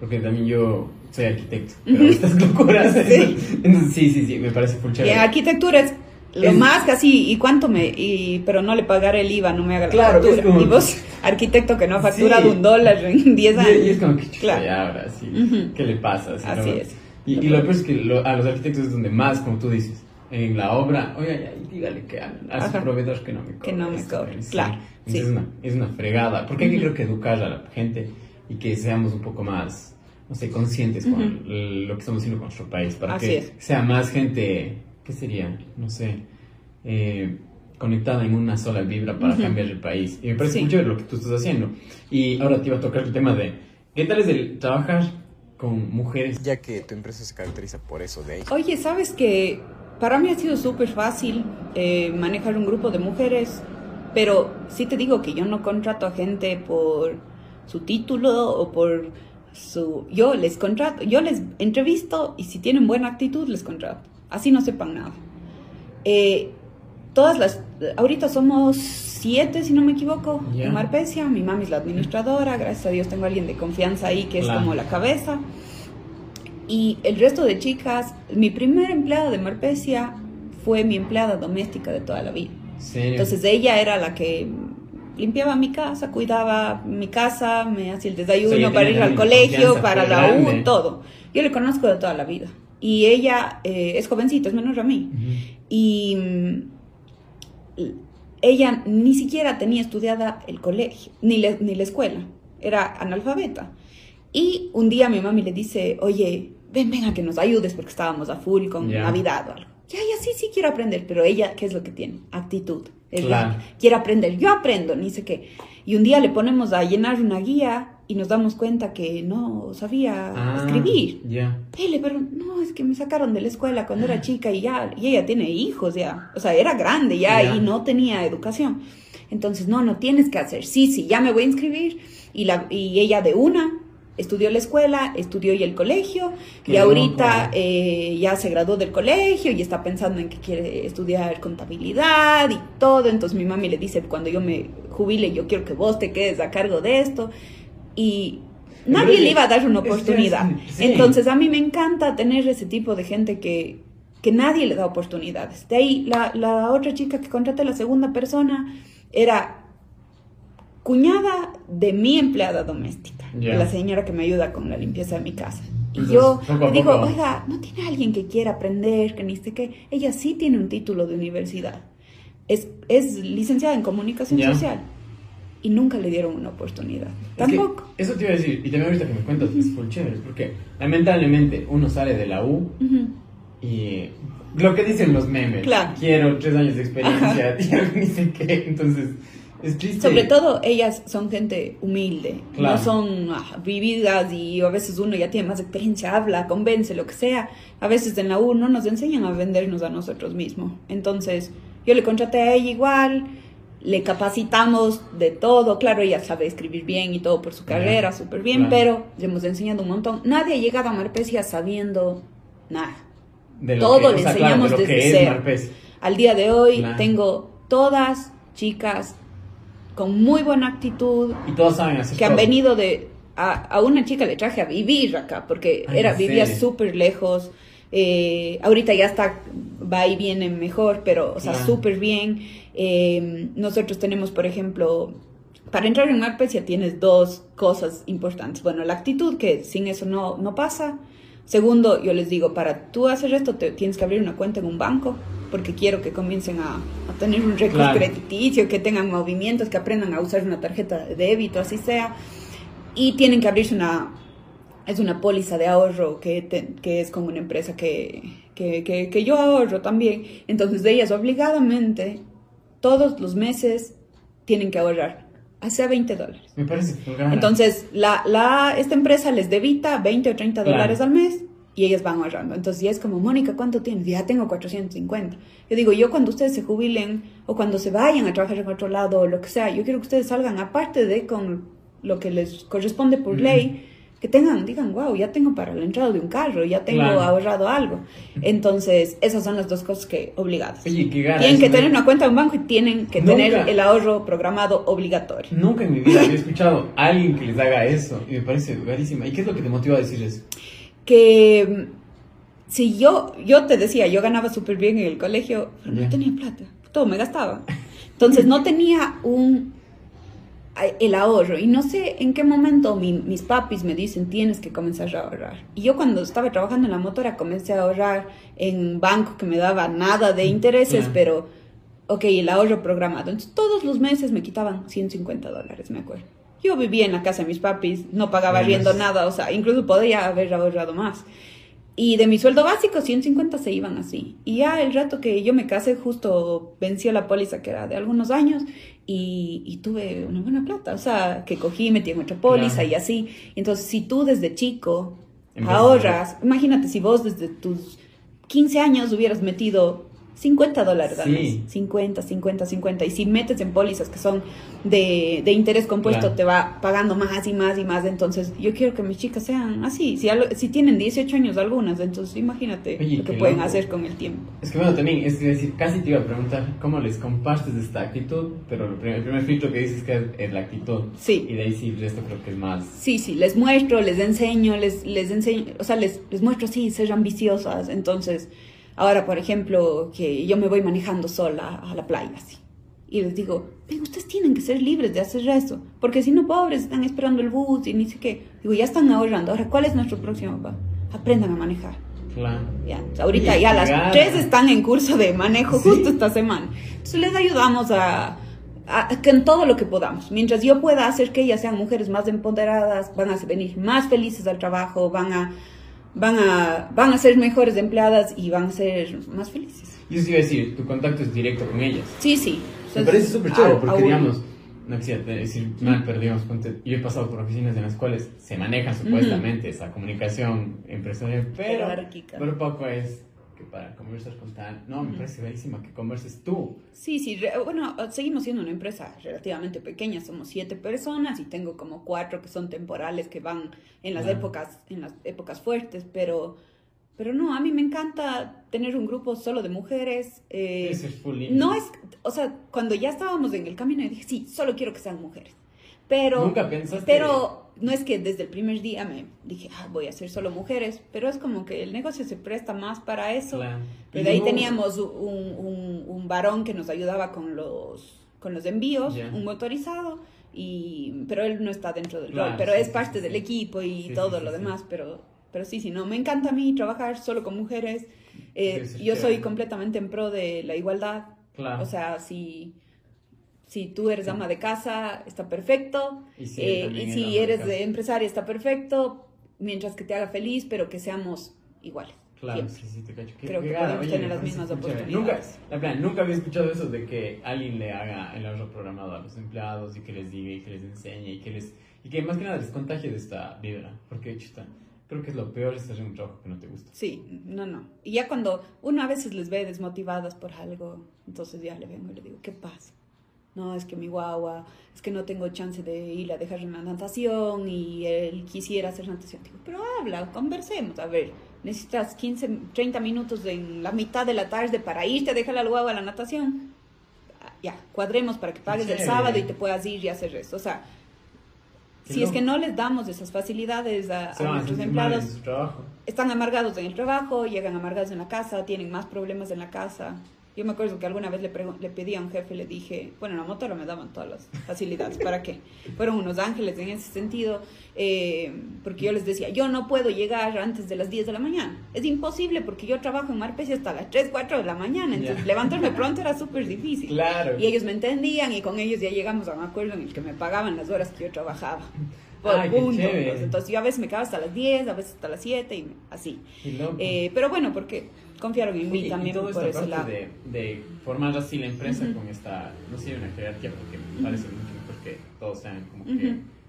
porque también yo soy arquitecto, pero estas locuras, [LAUGHS] sí. [LAUGHS] sí, sí, sí, me parece full Y arquitectura es lo más casi, ¿y cuánto me? Y, pero no le pagaré el IVA, no me haga la claro, factura. Y vos, arquitecto que no ha facturado un dólar en [LAUGHS] 10 años. Y, es como que, claro. ahora, sí, ¿qué le pasa? Así es. Y, lo peor es que a los arquitectos es donde más, como tú dices, en la obra, oye, dígale que a, su proveedor que no me cobre. Que no me cobre, claro. Es, una, es una fregada, porque hay que creo que educar a la gente y que seamos un poco más, no sé, conscientes con lo que estamos haciendo con nuestro país, para que sea más gente, ¿qué sería? No sé, eh, conectada en una sola vibra para cambiar el país. Y me parece muy chévere lo que tú estás haciendo. Y ahora te iba a tocar el tema de, ¿qué tal es el trabajar con mujeres? Ya que tu empresa se caracteriza por eso de ahí. Oye, ¿sabes que Para mí ha sido súper fácil eh, manejar un grupo de mujeres, pero sí te digo que yo no contrato a gente por su título o por su... Yo les contrato, yo les entrevisto y si tienen buena actitud les contrato. Así no sepan nada. Eh, todas las... Ahorita somos siete, si no me equivoco, en Marpesia. Mi mami es la administradora, gracias a Dios tengo a alguien de confianza ahí que es como la cabeza. Y el resto de chicas, mi primera empleada de Marpesia fue mi empleada doméstica de toda la vida. Entonces ella era la que limpiaba mi casa, cuidaba mi casa, me hacía el desayuno para ir al colegio, para la U, todo. Yo le conozco de toda la vida. Y ella eh, es jovencita, es menor a mí. Y ella ni siquiera tenía estudiada el colegio, ni, ni la escuela, era analfabeta. Y un día mi mami le dice, oye, ven, ven a que nos ayudes porque estábamos a full con Navidad o algo. Ya, ya, sí, sí quiero aprender, pero ella, ¿qué es lo que tiene? Actitud. quiere aprender, yo aprendo, ni sé qué. Y un día le ponemos a llenar una guía y nos damos cuenta que no sabía ah, escribir. Ya. pero no, es que me sacaron de la escuela cuando era chica y ya, y ella tiene hijos ya, o sea, era grande ya y no tenía educación. Entonces, no, no tienes que hacer, sí, sí, ya me voy a inscribir. Y, la, y ella de una estudió la escuela, estudió y el colegio y ahorita eh, ya se graduó del colegio y está pensando en que quiere estudiar contabilidad y todo. Entonces mi mami le dice, cuando yo me jubile, yo quiero que vos te quedes a cargo de esto y nadie le iba a dar una oportunidad. Entonces a mí me encanta tener ese tipo de gente que, que nadie le da oportunidades. De ahí la, la otra chica que contraté, la segunda persona, era cuñada de mi empleada doméstica, la señora que me ayuda con la limpieza de mi casa. Y yo le digo, oiga, ¿no tiene alguien que quiera aprender, que ni sé qué? Ella sí tiene un título de universidad. Es, es licenciada en comunicación social y nunca le dieron una oportunidad. Tampoco. eso te iba a decir, y también ahorita que me cuentas, es full chévere, porque lamentablemente uno sale de la U y lo que dicen los memes, quiero tres años de experiencia, y [LAUGHS] ni sé qué, entonces es triste. Sobre todo ellas son gente humilde, no son ah, vividas y a veces uno ya tiene más experiencia, habla, convence, lo que sea. A veces en la U no nos enseñan a vendernos a nosotros mismos. Entonces yo le contraté a ella igual le capacitamos de todo, claro, ella sabe escribir bien y todo por su carrera, súper bien, pero le hemos enseñado un montón. Nadie ha llegado a Marpesia sabiendo nada. todo le enseñamos desde cero. Al día de hoy tengo todas chicas con muy buena actitud. Y todos saben hacer Que han venido de... A, una chica le traje a vivir acá, porque era vivía súper lejos. Eh, ahorita ya está, va y viene mejor, pero, o sea, súper bien. Eh, nosotros tenemos, por ejemplo, para entrar en ya tienes dos cosas importantes. Bueno, la actitud, que sin eso no, no pasa. Segundo, yo les digo, para tú hacer esto te, tienes que abrir una cuenta en un banco, porque quiero que comiencen a, a tener un récord crediticio, que tengan movimientos, que aprendan a usar una tarjeta de débito, así sea. Y tienen que abrirse una, es una póliza de ahorro que, que es como una empresa que, que, que, que, yo ahorro también. Entonces, de ellas obligadamente todos los meses tienen que ahorrar, hacia 20 dólares. Me parece Entonces, la, la, esta empresa les debita 20 o 30 dólares al mes y ellas van ahorrando. Entonces, ya es como, Mónica, ¿cuánto tienes? Ya tengo 450. Yo digo, yo cuando ustedes se jubilen o cuando se vayan a trabajar en otro lado o lo que sea, yo quiero que ustedes salgan, aparte de con lo que les corresponde por ley, que tengan, digan, wow, ya tengo para la entrada de un carro, ya tengo Claro. ahorrado algo. [LAUGHS] Entonces, esas son las dos cosas que obligadas. Oye, qué ganas. tienen que ¿no? tener una cuenta de un banco y tienen que Nunca. tener el ahorro programado obligatorio. Nunca en mi vida había escuchado a alguien que les haga eso y me parece rarísima. ¿Y qué es lo que te motiva a decir eso? Que mm, si yo, yo te decía, yo ganaba súper bien en el colegio, pero no tenía plata, todo me gastaba. Entonces no tenía un el ahorro y no sé en qué momento mi- mis papis me dicen tienes que comenzar a ahorrar y yo cuando estaba trabajando en la motora comencé a ahorrar en un banco que me daba nada de intereses Ya. pero ok el ahorro programado entonces todos los meses me quitaban 150 dólares me acuerdo yo vivía en la casa de mis papis no pagaba riendo nada o sea incluso podría haber ahorrado más y de mi sueldo básico, 150 se iban así. Y ya el rato que yo me casé, justo venció la póliza que era de algunos años y, y tuve una buena plata. O sea, que cogí, metí en otra póliza Claro. y así. Entonces, si tú desde chico ahorras, imagínate si vos desde tus 15 años hubieras metido 50 dólares al Sí. mes. 50, 50, 50. Y si metes en pólizas que son de, de interés compuesto, Claro. te va pagando más y más y más. Entonces, yo quiero que mis chicas sean así. Si, al- si tienen 18 años algunas, entonces imagínate Oye, lo que pueden loco. hacer con el tiempo. Es que bueno, también, es decir, casi te iba a preguntar cómo les compartes esta actitud, pero el primer, el primer filtro que dices que es, es la actitud. Sí. Y de ahí sí, el resto creo que es más. Sí, sí, les muestro, les enseño, les, les enseño, o sea, les, les muestro, sí, ser ambiciosas. Entonces, ahora, por ejemplo, que yo me voy manejando sola a la playa, así. Y les digo, "Ven, ustedes tienen que ser libres de hacer eso, porque si no, pobres, están esperando el bus y ni sé qué. Digo, ya están ahorrando. Ahora, ¿cuál es nuestro próximo paso? Aprendan a manejar. Claro. Ya, o sea, ahorita ya las tres están en curso de manejo Sí. justo esta semana. Entonces les ayudamos a, a- a en todo lo que podamos. Mientras yo pueda hacer que ellas sean mujeres más empoderadas, van a venir más felices al trabajo, van a, van a, van a ser mejores empleadas y van a ser más felices. Y eso sí iba a decir, tu contacto es directo con ellas. Sí, sí. Me Entonces, parece súper chévere porque, a uno. digamos, no quisiera decir mal, pero digamos, yo he pasado por oficinas en las cuales se manejan supuestamente esa comunicación empresarial, pero, pero poco es que para conversar con tal. No, me parece rarísima que converses tú. Sí, sí, re- bueno, seguimos siendo una empresa relativamente pequeña, somos siete personas y tengo como cuatro que son temporales que van en las épocas, en las épocas fuertes, pero, pero no, a mí me encanta tener un grupo solo de mujeres. eh, Eso es full no es, o sea, cuando ya estábamos en el camino, dije, sí, solo quiero que sean mujeres. Pero, Nunca pensaste. pero no es que desde el primer día me dije, ah, voy a hacer solo mujeres, pero es como que el negocio se presta más para eso. Claro. Pero de ahí No. teníamos un, un, un varón que nos ayudaba con los, con los envíos, un motorizado, y, pero él no está dentro del Claro, rol, pero sí, es parte sí, del sí. equipo y todo lo demás, pero, pero sí, sí, no, me encanta a mí trabajar solo con mujeres. Eh, yo soy completamente en pro de la igualdad, Claro. o sea, si... Si tú eres ama de casa, está perfecto. Y si Eh, y si de eres casa. de empresaria, está perfecto. Mientras que te haga feliz, pero que seamos iguales. Claro, sí, sí, te cacho. Creo que gana, podemos oye, tener las mismas oportunidades. Nunca, la plan, nunca había escuchado eso de que alguien le haga el ahorro programado a los empleados y que les diga y que les enseñe y que les y que más que nada les contagie de esta vibra. Porque, chuta, creo que es lo peor es hacer un trabajo que no te gusta. Sí, no, no. Y ya cuando uno a veces les ve desmotivadas por algo, entonces ya le vengo y le digo, ¿qué pasa? No, es que mi guagua, es que no tengo chance de ir a dejar una natación y él quisiera hacer natación. Digo, pero habla, conversemos. A ver, necesitas 15, 30 minutos en la mitad de la tarde para irte a dejar al guagua a la natación. Ya, cuadremos para que pagues el sábado y te puedas ir y hacer eso. O sea, si es que no les damos esas facilidades a, nuestros en empleados, están amargados en el trabajo, llegan amargados en la casa, tienen más problemas en la casa. Yo me acuerdo que alguna vez le, le pedí a un jefe, le dije, bueno, en la motora me daban todas las facilidades, ¿para qué? [LAUGHS] Fueron unos ángeles en ese sentido, eh, porque yo les decía, yo no puedo llegar antes de las 10 de la mañana. Es imposible porque yo trabajo en Marpecia hasta las 3, 4 de la mañana, entonces Ya. levantarme [LAUGHS] pronto era súper difícil. Claro. Y ellos me entendían y con ellos ya llegamos a un acuerdo en el que me pagaban las horas que yo trabajaba. [LAUGHS] Por Ay, punto. entonces yo a veces me quedaba hasta las 10, a veces hasta las 7 y así. Loco. Eh, pero bueno, porque confiaron en mí también y toda por esta ese lado. parte de, de formar así la empresa con esta, no sé, una jerarquía, porque me parece mucho mejor que todos sean como que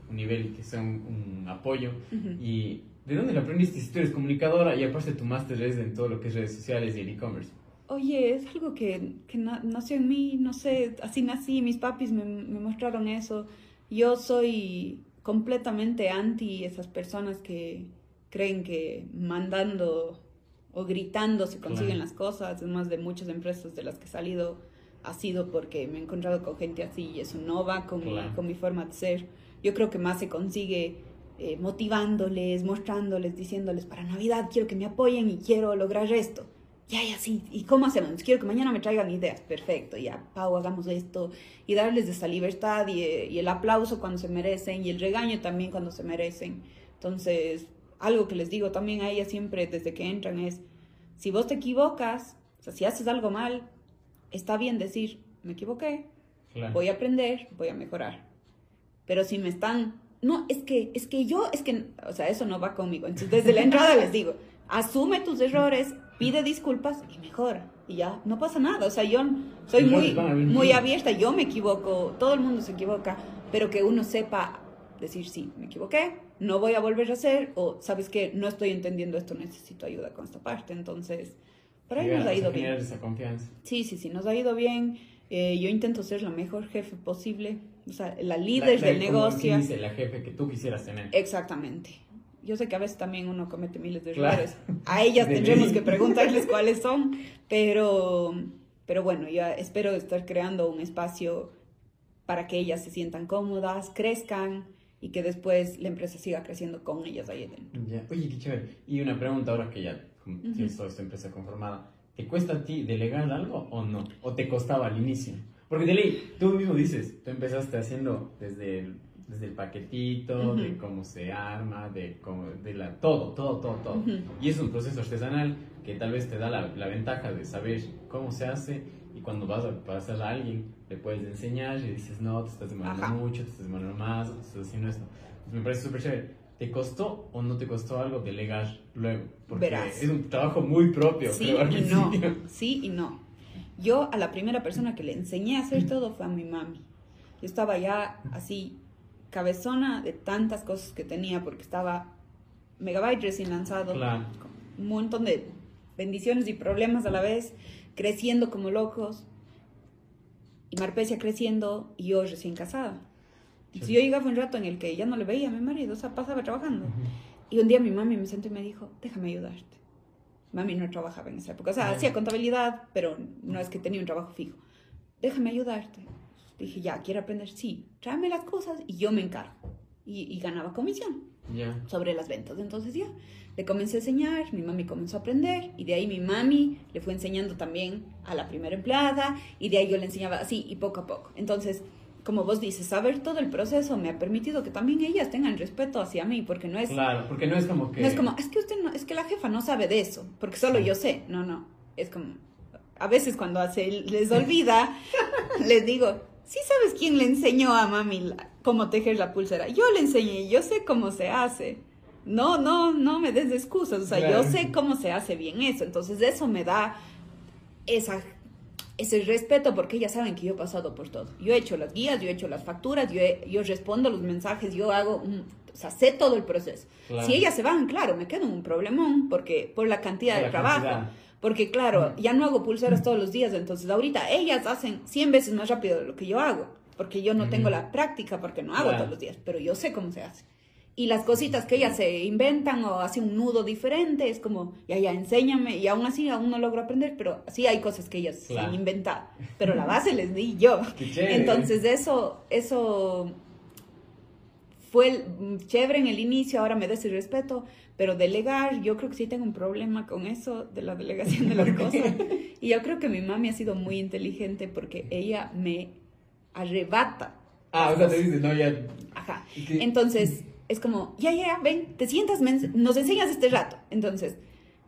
un nivel y que sea un, un apoyo. ¿Y de dónde lo aprendiste? Si tú eres comunicadora y aparte tu máster es en todo lo que es redes sociales y el e-commerce. Oye, es algo que, que na- nació en mí, no sé, así nací, mis papis me, me mostraron eso. Yo soy completamente anti esas personas que creen que mandando o gritando se consiguen las cosas. Es más de muchas empresas de las que he salido ha sido porque me he encontrado con gente así y eso no va con, mi, con mi forma de ser. Yo creo que más se consigue eh, motivándoles, mostrándoles, diciéndoles, para Navidad quiero que me apoyen y quiero lograr esto. Ya, ya, sí. ¿Y cómo hacemos? Quiero que mañana me traigan ideas. Perfecto, ya, Pau, hagamos esto. Y darles esa libertad y, y el aplauso cuando se merecen y el regaño también cuando se merecen. Entonces, algo que les digo también a ellas siempre desde que entran es, si vos te equivocas, o sea, si haces algo mal, está bien decir, me equivoqué, voy a aprender, voy a mejorar. Pero si me están, no, es que, es que yo, es que, o sea, eso no va conmigo. Entonces, desde la entrada les digo, [LAUGHS] asume tus errores, pide disculpas y mejora. Y ya, no pasa nada. O sea, yo soy muy, muy abierta, yo me equivoco, todo el mundo se equivoca, pero que uno sepa decir, sí, me equivoqué, no voy a volver a hacer, o sabes que no estoy entendiendo esto, necesito ayuda con esta parte. Entonces, para ahí nos ha ido bien. esa confianza. Sí, sí, sí, nos ha ido bien. Eh, yo intento ser la mejor jefe posible, o sea, la líder del negocio. Dice la jefe que tú quisieras tener. Exactamente. Yo sé que a veces también uno comete miles de errores. A ellas [LAUGHS] tendremos que preguntarles cuáles son, pero, pero bueno, ya espero estar creando un espacio para que ellas se sientan cómodas, crezcan y que después la empresa siga creciendo con ellas ahí dentro. Ya. Oye, qué chévere. Y una pregunta ahora que ya tienes toda esta empresa conformada. ¿Te cuesta a ti delegar algo o no? ¿O te costaba al inicio? Porque de ley, tú mismo dices, tú empezaste haciendo desde el, desde el paquetito, de cómo se arma, de, cómo, de la, todo, todo, todo, todo. Y es un proceso artesanal que tal vez te da la, la, ventaja de saber cómo se hace y cuando vas a pasar a alguien le puedes enseñar y dices, no, te estás demorando mucho, te estás demorando más, te estás haciendo esto. me parece súper chévere. ¿Te costó o no te costó algo delegar luego? Porque es un trabajo muy propio. Sí y no. Sí y no. Yo a la primera persona que le enseñé a hacer todo fue a mi mami. Yo estaba ya así cabezona de tantas cosas que tenía porque estaba Megabyte recién lanzado. Claro. Un montón de bendiciones y problemas a la vez, creciendo como locos. Y Marpecia creciendo y yo recién casada. Si yo llegaba un rato en el que ya no le veía a mi marido, o sea, pasaba trabajando. Y un día mi mami me sentó y me dijo, déjame ayudarte. Mami no trabajaba en esa época, o sea, hacía contabilidad, pero no es que tenía un trabajo fijo. Déjame ayudarte. Dije, ya, ¿quiere aprender? Sí, tráeme las cosas y yo me encargo. Y, ganaba comisión sobre las ventas. Entonces ya, le comencé a enseñar, mi mami comenzó a aprender y de ahí mi mami le fue enseñando también a la primera empleada y de ahí yo le enseñaba así y poco a poco. Entonces, como vos dices, saber todo el proceso me ha permitido que también ellas tengan respeto hacia mí, porque no es... Claro, porque no es como que... No es como, es que usted no, es que la jefa no sabe de eso, porque solo yo sé. No, no, es como... A veces cuando se les olvida, [LAUGHS] les digo, ¿sí sabes quién le enseñó a mami cómo tejer la pulsera? Yo le enseñé, yo sé cómo se hace. No, no, no me des excusas, o sea, yo sé cómo se hace bien eso, entonces eso me da esa es el respeto porque ellas saben que yo he pasado por todo. Yo he hecho las guías, yo he hecho las facturas, yo, yo respondo los mensajes, yo hago, o sea, sé todo el proceso. Si ellas se van, claro, me quedo en un problemón porque por la cantidad de trabajo. Porque claro, ya no hago pulseras todos los días, entonces ahorita ellas hacen 100 veces más rápido de lo que yo hago, porque yo no tengo la práctica, porque no hago todos los días, pero yo sé cómo se hace. Y las cositas que ellas se inventan o hace un nudo diferente, es como, ya, ya, enséñame, y aún así aún no logro aprender, pero sí hay cosas que ellas se han inventado, pero la [LAUGHS] base les di yo. Entonces eso, eso fue chévere en el inicio, ahora me da ese respeto, pero delegar, yo creo que sí tengo un problema con eso de la delegación de las [LAUGHS] cosas. Y yo creo que mi mami ha sido muy inteligente porque ella me arrebata. Ah, o sea, te dice, no, ya. Ajá. Entonces es como, ya, ya, ven, te sientas, nos enseñas este rato. Entonces,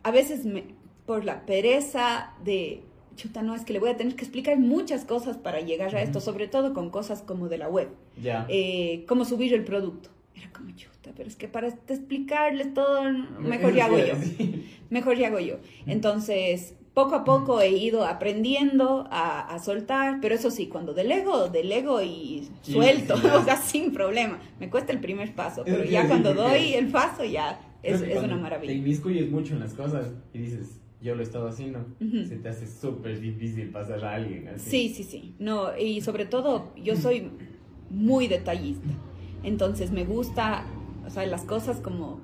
a veces me, por la pereza de, chuta, no, es que le voy a tener que explicar muchas cosas para llegar a esto, sobre todo con cosas como de la web. Ya. Eh, cómo subir el producto. Era como, chuta, pero es que para explicarles todo, mejor ya hago yo. [LAUGHS] Mejor ya hago yo. Entonces, poco a poco he ido aprendiendo a, soltar, pero eso sí, cuando delego, delego y suelto, [LAUGHS] o sea, sin problema. Me cuesta el primer paso, pero ya cuando doy el paso ya es, una maravilla. Te inmiscuyes mucho en las cosas y dices, yo lo he estado haciendo, se te hace súper difícil pasar a alguien así. Sí, sí, sí. No, y sobre todo yo soy muy detallista. Entonces me gusta, o sea, las cosas como,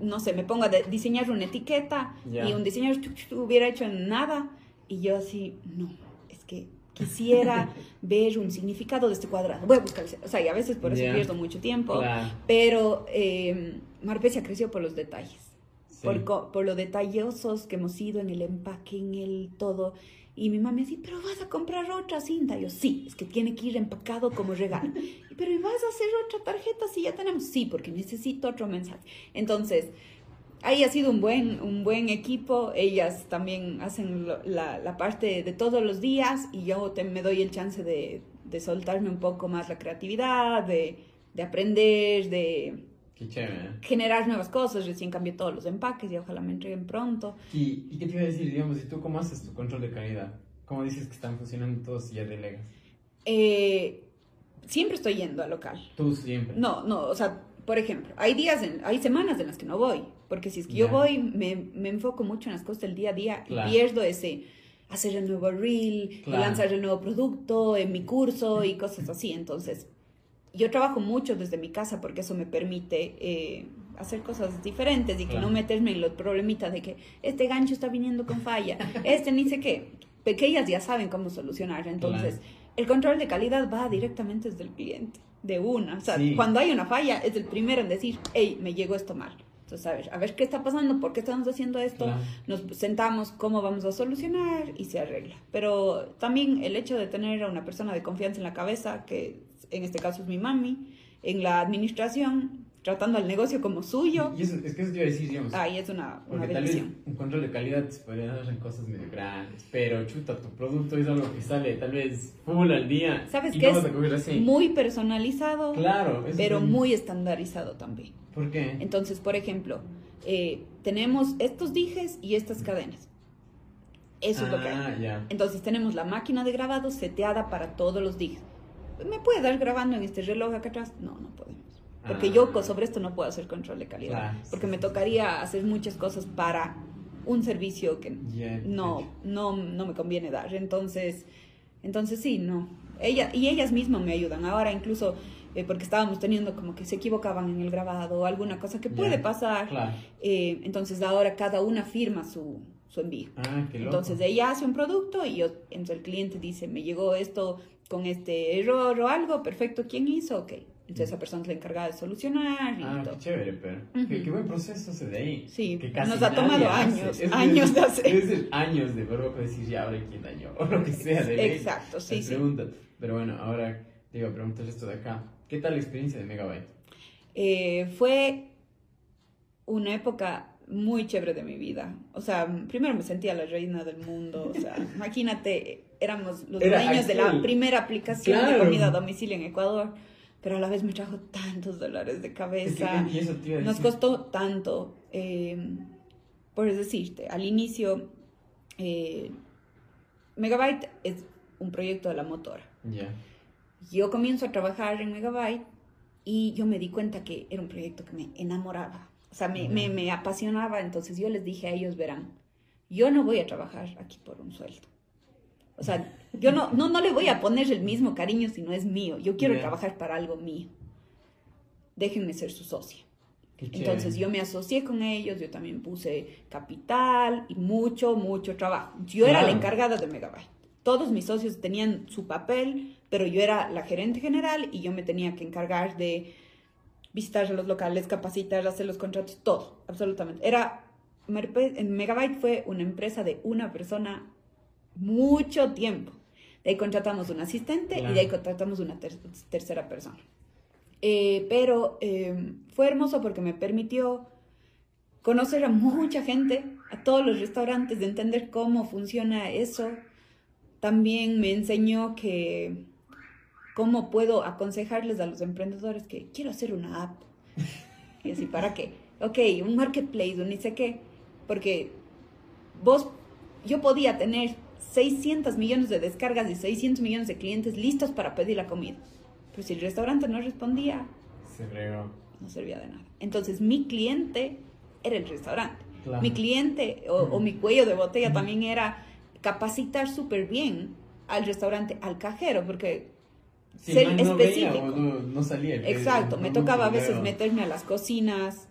no sé, me pongo a diseñar una etiqueta y un diseñador hubiera hecho nada y yo así, no, es que quisiera [LAUGHS] ver un significado de este cuadrado. Voy a buscar, o sea, y a veces por eso pierdo mucho tiempo, pero eh, Marpecia creció por los detalles, por, por lo detallosos que hemos sido en el empaque, en el todo. Y mi mamá decía, pero vas a comprar otra cinta. yo, sí, es que tiene que ir empacado como regalo. pero ¿y vas a hacer otra tarjeta si ya tenemos? Sí, porque necesito otro mensaje. Entonces, ahí ha sido un buen, un buen equipo. Ellas también hacen la, la, parte de todos los días y yo me doy el chance de, de soltarme un poco más la creatividad, de, de aprender, de generar nuevas cosas. Recién cambié todos los empaques y ojalá me entreguen pronto. ¿Y, ¿Y qué te iba a decir, digamos, y tú cómo haces tu control de calidad? ¿Cómo dices que están funcionando todos y ya delegas? Eh, siempre estoy yendo al local. ¿Tú siempre? No, no, o sea, por ejemplo, hay días, hay semanas en las que no voy, porque si es que yo voy, me, me, enfoco mucho en las cosas del día a día y pierdo ese hacer el nuevo reel, lanzar el nuevo producto en mi curso y cosas así. Entonces, yo trabajo mucho desde mi casa porque eso me permite eh, hacer cosas diferentes y que no meterme en los problemitas de que este gancho está viniendo con falla, este ni sé qué. Pequeñas ya saben cómo solucionar. Entonces, el control de calidad va directamente desde el cliente de una. O sea, cuando hay una falla, es el primero en decir, hey, me llegó esto mal. Entonces, a ver, a ver qué está pasando, por qué estamos haciendo esto, nos sentamos, cómo vamos a solucionar y se arregla. Pero también el hecho de tener a una persona de confianza en la cabeza, que en este caso es mi mami, en la administración, tratando al negocio como suyo. Y eso, es que eso te iba a decir, digamos. Ahí es una, una tal vez un control de calidad se podría dar en cosas medio grandes, pero chuta, tu producto es algo que sale tal vez full al día. ¿Sabes qué? Es muy personalizado, claro, pero muy estandarizado también. ¿Por qué? Entonces, por ejemplo, eh, tenemos estos dijes y estas cadenas. Eso es lo que hay. Ah, Entonces tenemos la máquina de grabado seteada para todos los dijes. ¿Me puede dar grabando en este reloj acá atrás? No, no podemos. Porque yo ah. sobre esto no puedo hacer control de calidad. porque me tocaría hacer muchas cosas para un servicio que no, no, no me conviene dar. Entonces, entonces sí, no. Ella, y ellas mismas me ayudan. Ahora incluso eh, porque estábamos teniendo como que se equivocaban en el grabado o alguna cosa que puede pasar. Eh, entonces ahora cada una firma su, su envío. Ah, entonces ella hace un producto y yo, entonces el cliente dice, me llegó esto con este error o algo, perfecto, ¿quién hizo? Ok. Entonces esa persona es la encargada de solucionar. Y ah, todo. qué chévere, pero qué, buen proceso ese de ahí. Sí, que casi nos ha tomado años, años de hacer. Años de verbo decir ya ahora quién dañó [LAUGHS] o lo que sea de Exacto, sí, sí. Pero bueno, ahora digo, preguntar esto de acá. ¿Qué tal la experiencia de Megabyte? Eh, fue una época muy chévere de mi vida. O sea, primero me sentía la reina del mundo. O sea, [LAUGHS] imagínate, éramos los dueños de la primera aplicación de comida a domicilio en Ecuador pero a la vez me trajo tantos dolores de cabeza. Nos costó tanto. Eh, por decirte, al inicio, eh, Megabyte es un proyecto de la motora. Yo comienzo a trabajar en Megabyte y yo me di cuenta que era un proyecto que me enamoraba. O sea, me, me, me apasionaba. Entonces yo les dije a ellos, verán, yo no voy a trabajar aquí por un sueldo. O sea, yo no, no, no le voy a poner el mismo cariño si no es mío. Yo quiero trabajar para algo mío. Déjenme ser su socia. Entonces yo me asocié con ellos, yo también puse capital y mucho, mucho trabajo. Yo era la encargada de Megabyte. Todos mis socios tenían su papel, pero yo era la gerente general y yo me tenía que encargar de visitar los locales, capacitar, hacer los contratos, todo, absolutamente. Era, Megabyte fue una empresa de una persona mucho tiempo. De ahí contratamos un asistente y de ahí contratamos una tercera persona. Eh, pero eh, fue hermoso porque me permitió conocer a mucha gente, a todos los restaurantes, de entender cómo funciona eso. También me enseñó que cómo puedo aconsejarles a los emprendedores que quiero hacer una app. Y así, ¿para qué? Ok, un marketplace, un ni sé qué. Porque vos, yo podía tener 600 millones de descargas y 600 millones de clientes listos para pedir la comida. Pero si el restaurante no respondía, Se no servía de nada. Entonces mi cliente era el restaurante. Mi cliente o, mi cuello de botella también era capacitar súper bien al restaurante, al cajero, porque ser no, no veía específico. no, salía. Exacto, me tocaba a veces meterme a las cocinas.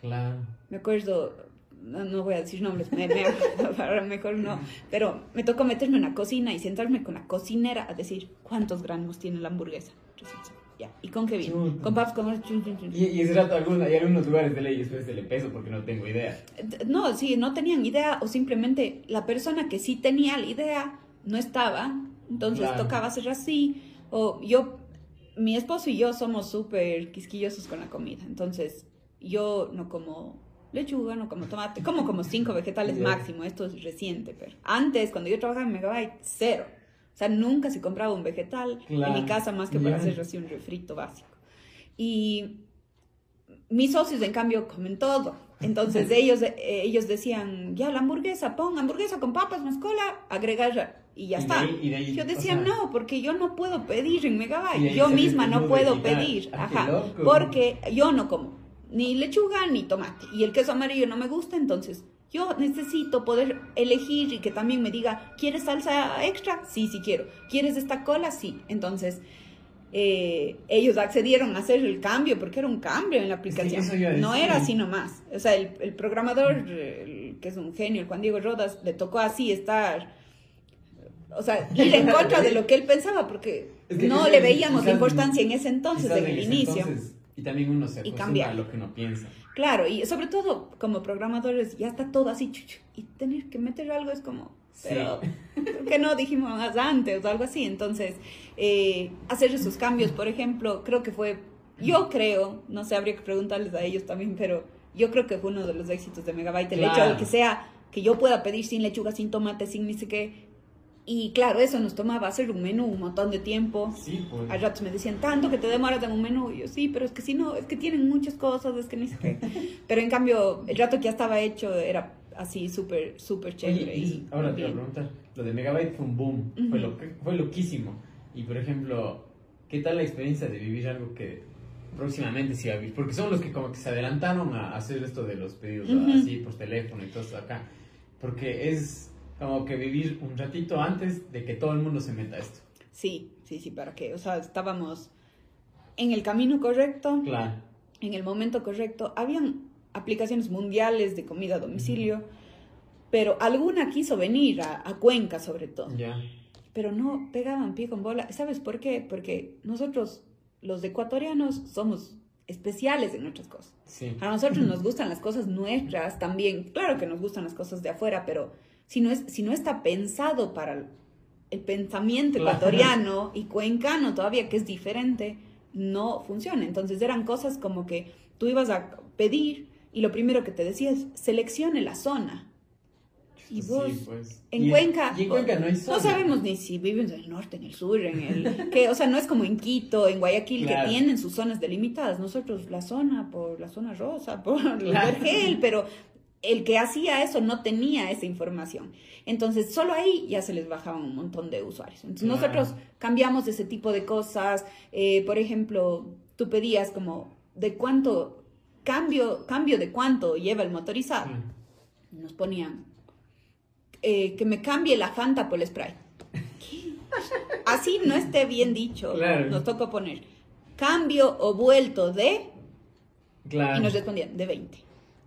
Claro. Me acuerdo, no, no voy a decir nombres, me, me- [LAUGHS] ahora mejor no, pero me tocó meterme en la cocina y sentarme con la cocinera a decir cuántos gramos tiene la hamburguesa. Ya, ¿y con qué? Chuta. Con papas, con... Y, y ese rato alguna, hay algunos lugares de ley después del peso porque no tengo idea. No, sí, no tenían idea o simplemente la persona que sí tenía la idea no estaba, entonces Claro. tocaba hacer así. O yo, mi esposo y yo somos súper quisquillosos con la comida, entonces yo no como lechuga, no como tomate, como como cinco vegetales máximo, esto es reciente, pero antes cuando yo trabajaba en Megabyte, cero. O sea, nunca se compraba un vegetal Claro. en mi casa más que para hacer así un refrito básico. Y mis socios, en cambio, comen todo. Entonces [LAUGHS] ellos, eh, ellos decían, ya la hamburguesa, pon hamburguesa con papas, más cola, agregar y ya Y de está. ahí- y de ahí, yo o decía, sea- no, porque yo no puedo pedir en Megabyte. Yo misma no puedo llegar. pedir. Ah, Ajá. Porque yo no como ni lechuga ni tomate. Y el queso amarillo no me gusta, entonces yo necesito poder elegir y que también me diga, ¿quieres salsa extra? Sí, sí quiero. ¿Quieres esta cola? Sí. Entonces, eh, ellos accedieron a hacer el cambio porque era un cambio en la aplicación. no era así nomás. O sea, el, el programador, el que es un genio, el Juan Diego Rodas, le tocó así estar. O sea, [LAUGHS] ir en contra de lo que él pensaba porque Es que no le veíamos quizás- importancia en ese entonces, en el inicio. entonces, y también uno se acostumbra a lo que uno piensa. Claro, y sobre todo como programadores ya está todo así, y tener que meter algo es como, pero ¿por qué no dijimos más antes o algo así? Entonces, eh, hacer esos cambios, por ejemplo, creo que fue, yo creo, no sé, habría que preguntarles a ellos también, pero yo creo que fue uno de los éxitos de Megabyte, el hecho de que sea, que yo pueda pedir sin lechuga, sin tomate, sin ni sé qué. Y claro, eso nos tomaba hacer un menú un montón de tiempo. Sí, pues. A ratos me decían, tanto que te demoras en un menú. Y yo, sí, pero es que si no, es que tienen muchas cosas, es que ni sé qué. [LAUGHS] Pero en cambio, el rato que ya estaba hecho era así súper, súper chévere. Oye, y ahora te iba a preguntar, lo de Megabyte fue un boom, fue, Ujú. lo, fue loquísimo. Y por ejemplo, ¿qué tal la experiencia de vivir algo que próximamente sí vivir? Porque son los que como que se adelantaron a hacer esto de los pedidos Ujú. así por teléfono y todo esto acá. Porque es como que vivir un ratito antes de que todo el mundo se meta a esto. Sí, sí, sí, ¿para qué? O sea, estábamos en el camino correcto, Claro. en el momento correcto. Habían aplicaciones mundiales de comida a domicilio, pero alguna quiso venir a, a Cuenca sobre todo. Ya. pero no pegaban pie con bola. ¿Sabes por qué? Porque nosotros, los ecuatorianos, somos especiales en nuestras cosas. Sí. A nosotros nos [LAUGHS] gustan las cosas nuestras también. Claro que nos gustan las cosas de afuera, pero si no, es, si no está pensado para el, pensamiento ecuatoriano y cuencano todavía, que es diferente, no funciona. Entonces eran cosas como que tú ibas a pedir y lo primero que te decía es seleccione la zona. Y Sí, vos, pues. en Y Cuenca, Y en Cuenca no hay zona. no sabemos ni si vivimos en el norte, en el sur, en el [LAUGHS] que, o sea, no es como en Quito, en Guayaquil Claro. que tienen sus zonas delimitadas. Nosotros la zona por la zona rosa, por el Claro. vergel, pero el que hacía eso no tenía esa información. Entonces, solo ahí ya se les bajaban un montón de usuarios. Entonces, Claro. nosotros cambiamos ese tipo de cosas. Eh, por ejemplo, tú pedías como de cuánto cambio, cambio de cuánto lleva el motorizado. Mm. Nos ponían eh, que me cambie la Fanta por el Sprite. ¿Qué? [LAUGHS] Así no esté bien dicho. Claro. Nos tocó poner cambio o vuelto de Claro. y nos respondían de 20,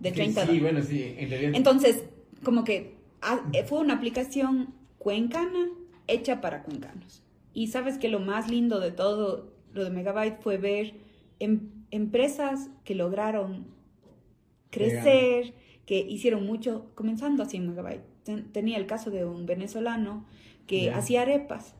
de Sí, 30 Sí, dólares. bueno, sí, en realidad. Entonces, como que ah, eh, fue una aplicación cuencana hecha para cuencanos. Y sabes que lo más lindo de todo lo de Megabyte fue ver em- empresas que lograron crecer, que hicieron mucho, comenzando así en Megabyte. Ten- tenía el caso de un venezolano que Ya. hacía arepas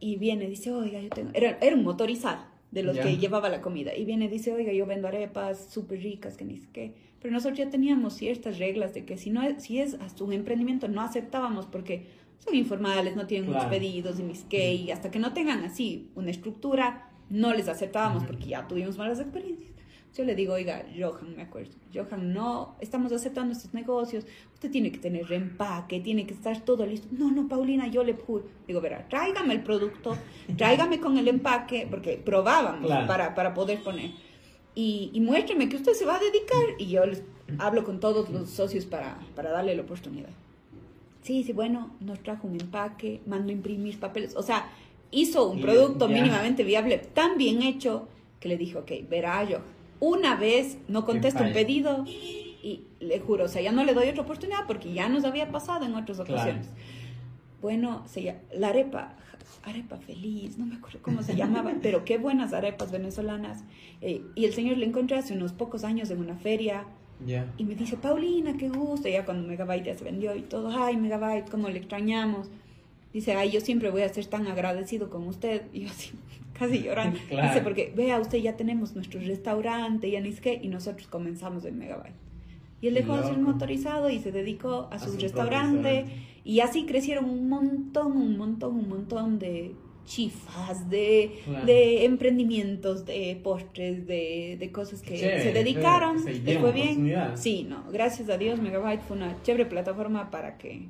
y viene dice, oiga, yo tengo... Era, era un motorizado de los Ya. que llevaba la comida. Y viene dice, oiga, yo vendo arepas súper ricas, que ni sé qué. Pero nosotros ya teníamos ciertas reglas de que si, no es, si es hasta un emprendimiento no aceptábamos porque son informales, no tienen muchos Claro. pedidos y mis qué, y hasta que no tengan así una estructura, no les aceptábamos porque ya tuvimos malas experiencias. Yo le digo, oiga, Johan, me acuerdo, Johan, no, estamos aceptando estos negocios, usted tiene que tener reempaque, tiene que estar todo listo. No, no, Paulina, yo le pude. Digo, verá, tráigame el producto, tráigame con el empaque, porque probábamos Claro. para, para poder poner. Y, y muéstrame que usted se va a dedicar. Y yo les hablo con todos los socios para, para darle la oportunidad. Sí, sí, bueno, nos trajo un empaque, mando a imprimir papeles. O sea, hizo un producto mínimamente viable tan bien hecho que le dije, ok, verá yo, una vez no contesto un pedido y le juro, o sea, ya no le doy otra oportunidad porque ya nos había pasado en otras Claro. ocasiones. Bueno, se la arepa, arepa feliz, no me acuerdo cómo se llamaba, pero qué buenas arepas venezolanas. Eh, y el señor le encontré hace unos pocos años en una feria Ya. y me dice, Paulina, qué gusto, ya cuando Megabyte ya se vendió y todo, ay, Megabyte, cómo le extrañamos. Dice, ay, yo siempre voy a ser tan agradecido con usted. Y yo así, [LAUGHS] casi llorando. [LAUGHS] Claro. Dice, porque vea, usted ya tenemos nuestro restaurante, ya ni sé qué, y nosotros comenzamos en Megabyte. Y él dejó de ser motorizado y se dedicó a, A su, restaurante. restaurante. Y así crecieron un montón, un montón, un montón de chifas, de, Claro. de emprendimientos, de postres, de, de cosas que Chévere, se dedicaron. Se dieron fue bien. Sí, no, gracias a Dios Megabyte fue una chévere plataforma para que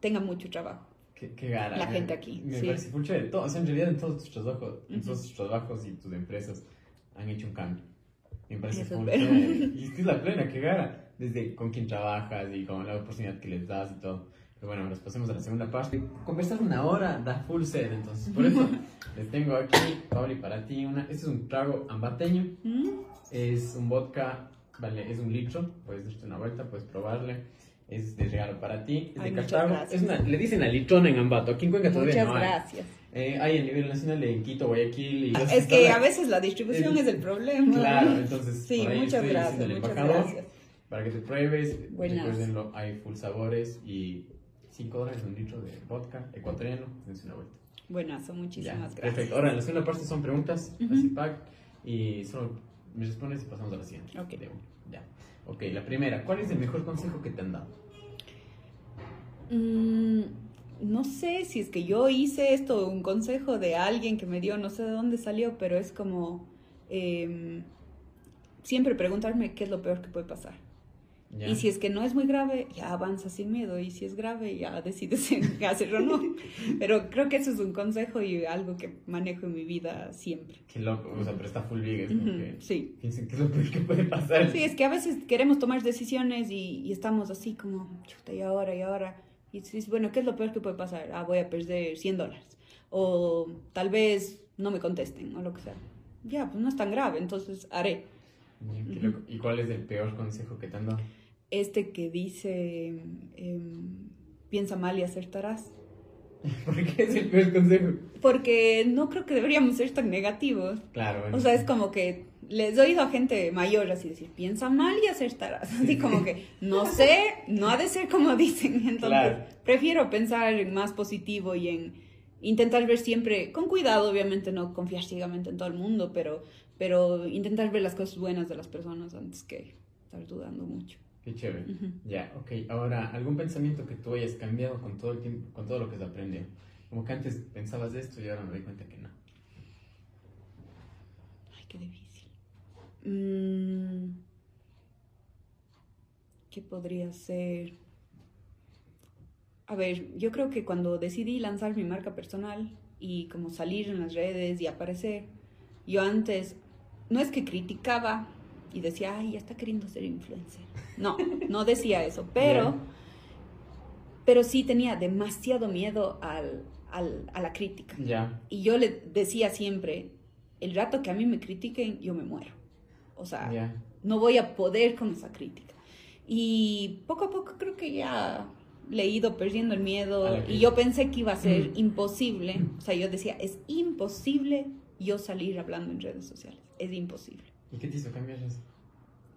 tenga mucho trabajo. Qué, qué. La me- gente aquí, Me sí. parece full chévere. Todo, o sea, en realidad en todos tus trabajos, en Ujú. todos tus trabajos y tus empresas han hecho un cambio. Me parece espero. chévere. [LAUGHS] Y es que es la plena, qué gara. Desde con quién trabajas y con la oportunidad que les das y todo. Pero bueno, nos pasemos a la segunda parte. Conversar una hora da full sed, entonces por eso [LAUGHS] les tengo aquí, Pauli, para ti. Una, este es un trago ambateño. ¿Mm? Es un vodka, vale, es un litro, puedes darte una vuelta, puedes probarle. Es de regalo para ti, es Ay, de Cartago. Es una, le dicen a litrona en Ambato, aquí en Cuenca todavía Muchas no hay. gracias. Eh, hay a nivel nacional en Quito, Guayaquil y... Es que a veces la distribución el- es el problema. Claro, entonces Sí, por ahí muchas estoy gracias, muchas gracias. Para que te pruebes, Buenas. recuérdenlo, hay full sabores y 5 dólares un litro de vodka ecuatoriano, dense una vuelta. Buenazo, Ya, muchísimas gracias. Perfecto, ahora en la segunda parte son preguntas, Ujú. así pack, y solo me respondes y pasamos a la siguiente. Ok. Ya. Ok, la primera, ¿cuál es el mejor consejo que te han dado? Mm, no sé si es que yo hice esto, un consejo de alguien que me dio, no sé de dónde salió, pero es como em, siempre preguntarme qué es lo peor que puede pasar. Ya. Y si es que no es muy grave, ya avanza sin miedo. Y si es grave, ya decides si [LAUGHS] hacerlo o no. Pero creo que eso es un consejo y algo que manejo en mi vida siempre. Qué loco, o sea, pero está full big, es como Ujú, que Sí. piensen que es lo peor que puede pasar. Sí, es que a veces queremos tomar decisiones y, y estamos así como, chuta, y ahora, y ahora. Y dices, bueno, ¿qué es lo peor que puede pasar? Ah, voy a perder 100 dólares. O tal vez no me contesten, o lo que sea. Ya, pues no es tan grave, entonces haré. Qué loco. ¿Y cuál es el peor consejo que te han dado? Este que dice, em, piensa mal y acertarás. [LAUGHS] ¿Por qué es el peor consejo? Porque no creo que deberíamos ser tan negativos. Claro, bueno. O sea, es como que les he oído a gente mayor así decir, piensa mal y acertarás. Así como que, no [LAUGHS] sé, no ha de ser como dicen. [LAUGHS] Entonces, Claro. prefiero pensar en más positivo y en intentar ver siempre, con cuidado, obviamente, no confiar ciegamente en todo el mundo, pero, pero intentar ver las cosas buenas de las personas antes que estar dudando mucho. Qué chévere. Ujú. Ya, ok. Ahora, ¿algún pensamiento que tú hayas cambiado con todo el tiempo, con todo lo que has aprendido? Como que antes pensabas de esto y ahora me doy cuenta que no. Ay, qué difícil. Mm, ¿Qué podría ser? A ver, yo creo que cuando decidí lanzar mi marca personal y como salir en las redes y aparecer, yo antes no es que criticaba y decía, ay, ya está queriendo ser influencer. No, [LAUGHS] no decía eso, pero, pero sí tenía demasiado miedo al, al- a la crítica. Ya. Y yo le decía siempre, el rato que a mí me critiquen, yo me muero. O sea, Ya. no voy a poder con esa crítica. Y poco a poco creo que ya le he ido perdiendo el miedo y yo pensé que iba a ser imposible. O sea, yo decía, es imposible yo salir hablando en redes sociales. Es imposible. ¿Y qué te hizo cambiar eso?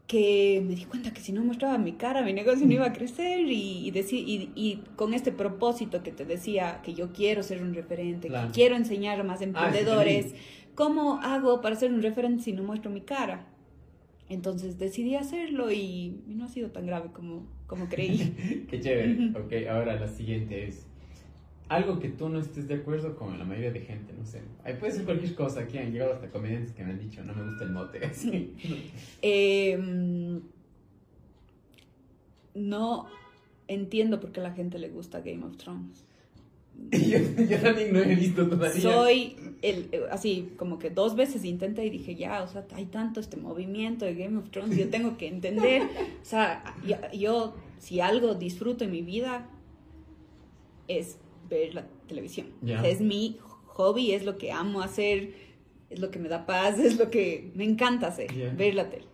Que me di cuenta que si no mostraba mi cara, mi negocio no iba a crecer y, y, deci- y, y con este propósito que te decía, que yo quiero ser un referente, Claro. que quiero enseñar a más Ah, sí, emprendedores, también. ¿cómo hago para ser un referente si no muestro mi cara? Entonces decidí hacerlo y, y no ha sido tan grave como, como creí. [LAUGHS] Qué chévere. [LAUGHS] ok, ahora la siguiente es algo que tú no estés de acuerdo con la mayoría de gente, no sé. Ahí puede ser cualquier cosa. Aquí han llegado hasta comediantes que me han dicho, no me gusta el mote. [LAUGHS] Así. Eh, no entiendo por qué a la gente le gusta Game of Thrones. [LAUGHS] yo, yo también no he visto todavía. Soy el, así como que dos veces intenté y dije, ya, o sea, hay tanto este movimiento de Game of Thrones, yo tengo que entender, o sea, yo, yo, si algo disfruto en mi vida es ver la televisión, Ya. O sea, es mi hobby, es lo que amo hacer, es lo que me da paz, es lo que me encanta hacer, Yeah. ver la tele.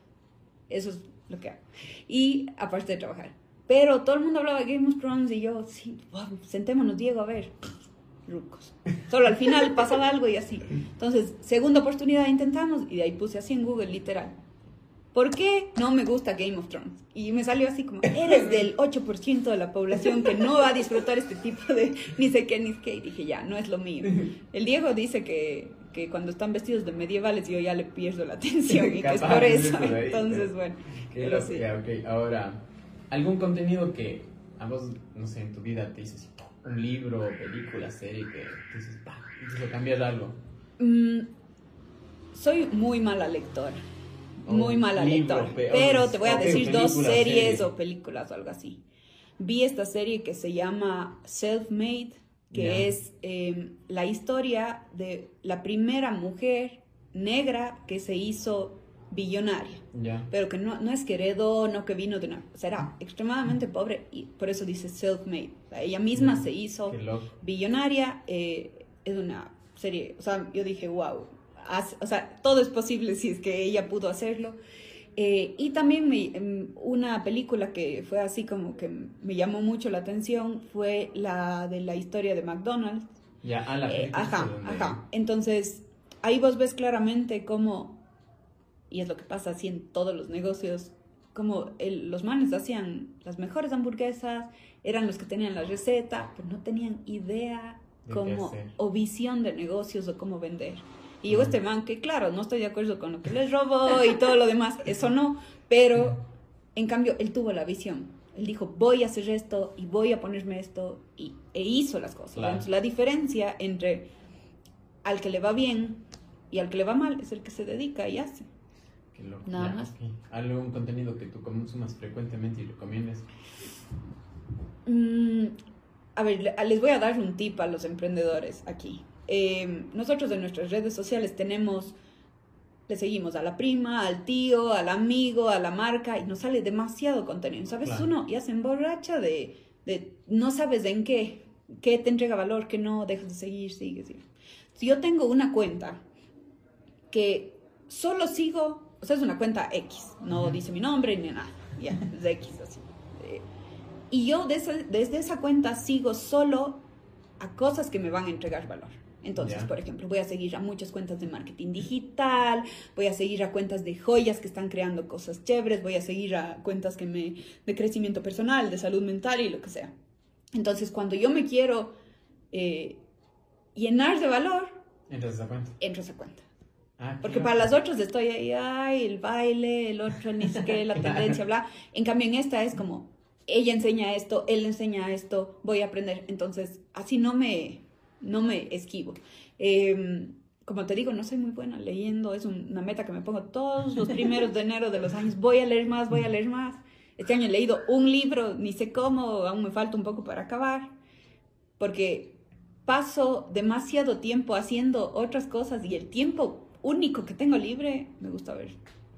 Eso es lo que hago. Y aparte de trabajar. Pero todo el mundo hablaba de Game of Thrones y yo, sí, wow, sentémonos, Diego, a ver. Rucos. Solo al final pasaba algo y así. Entonces, segunda oportunidad intentamos y de ahí puse así en Google, literal. ¿Por qué no me gusta Game of Thrones? Y me salió así como, eres [LAUGHS] del 8% de la población que no va a disfrutar este tipo de [LAUGHS] ni sé qué, ni sé qué. Y dije, ya, no es lo mío. [LAUGHS] El Diego dice que, que cuando están vestidos de medievales yo ya le pierdo la atención y que es por eso. ahí, Entonces, bueno. Qué Pero sí. ya, ok. Ahora, ¿algún contenido que a vos, no sé, en tu vida te dices un libro, película, serie que te dices, incluso cambiar algo? Mm, soy muy mala lectora. Muy mala libro, lectora. pe- Pero te voy a decir dos película, series serie. o películas o algo así. Vi esta serie que se llama Self-Made, que Ya. es eh, la historia de la primera mujer negra que se hizo billonaria. Ya. Pero que no, no es que heredó, no que vino de una... O sea, era extremadamente pobre y por eso dice self-made. O sea, ella misma Mm, se hizo billonaria. eh, es una serie, o sea, yo dije, wow. O sea, todo es posible si es que ella pudo hacerlo. Eh, y también me- em, una película que fue así como que me llamó mucho la atención fue la de la historia de McDonald's. Ya, ah, la Eh, ajá, donde- ajá. Entonces, ahí vos ves claramente cómo, y es lo que pasa así en todos los negocios, como el- los manes hacían las mejores hamburguesas, eran los que tenían la receta, pero no tenían idea hacer. o visión de negocios o cómo vender. Y llegó este man que, claro, no estoy de acuerdo con lo que les robó y todo lo demás, eso no, pero en cambio él tuvo la visión. Él dijo, voy a hacer esto y voy a ponerme esto y, e hizo las cosas. Claro. Entonces, la diferencia entre al que le va bien y al que le va mal es el que se dedica y hace. Qué loco. Nada Ya, más. ok. ¿Algún contenido que tú consumas frecuentemente y recomiendes? Mm, a ver, le- les voy a dar un tip a los emprendedores aquí. Eh, nosotros en nuestras redes sociales tenemos, le seguimos a la prima, al tío, al amigo, a la marca y nos sale demasiado contenido. ¿Sabes? Claro. Uno ya se emborracha de, de no sabes en qué, qué te entrega valor, qué no, dejas de seguir, sigues. sigues. Si yo tengo una cuenta que solo sigo, o sea, es una cuenta X, no dice mi nombre ni nada, ya, es de X así. Y yo desde, desde esa cuenta sigo solo a cosas que me van a entregar valor. Entonces, por ejemplo, voy a seguir a muchas cuentas de marketing digital, voy a seguir a cuentas de joyas que están creando cosas chéveres, voy a seguir a cuentas que me de crecimiento personal, de salud mental y lo que sea. Entonces, cuando yo me quiero eh, llenar de valor, Entras a esa cuenta. entro a esa cuenta. Ah, Porque para las otras estoy ahí, ay, el baile, el otro, ni siquiera la [LAUGHS] tendencia, bla. En cambio, en esta es como, ella enseña esto, él enseña esto, voy a aprender. Entonces, así no me, no me esquivo. Eh, como te digo, no soy muy buena leyendo, es un- una meta que me pongo todos los primeros de enero de los años. Voy a leer más, voy a leer más. Este año he leído un libro, ni sé cómo, aún me falta un poco para acabar, porque paso demasiado tiempo haciendo otras cosas y el tiempo único que tengo libre, me gusta ver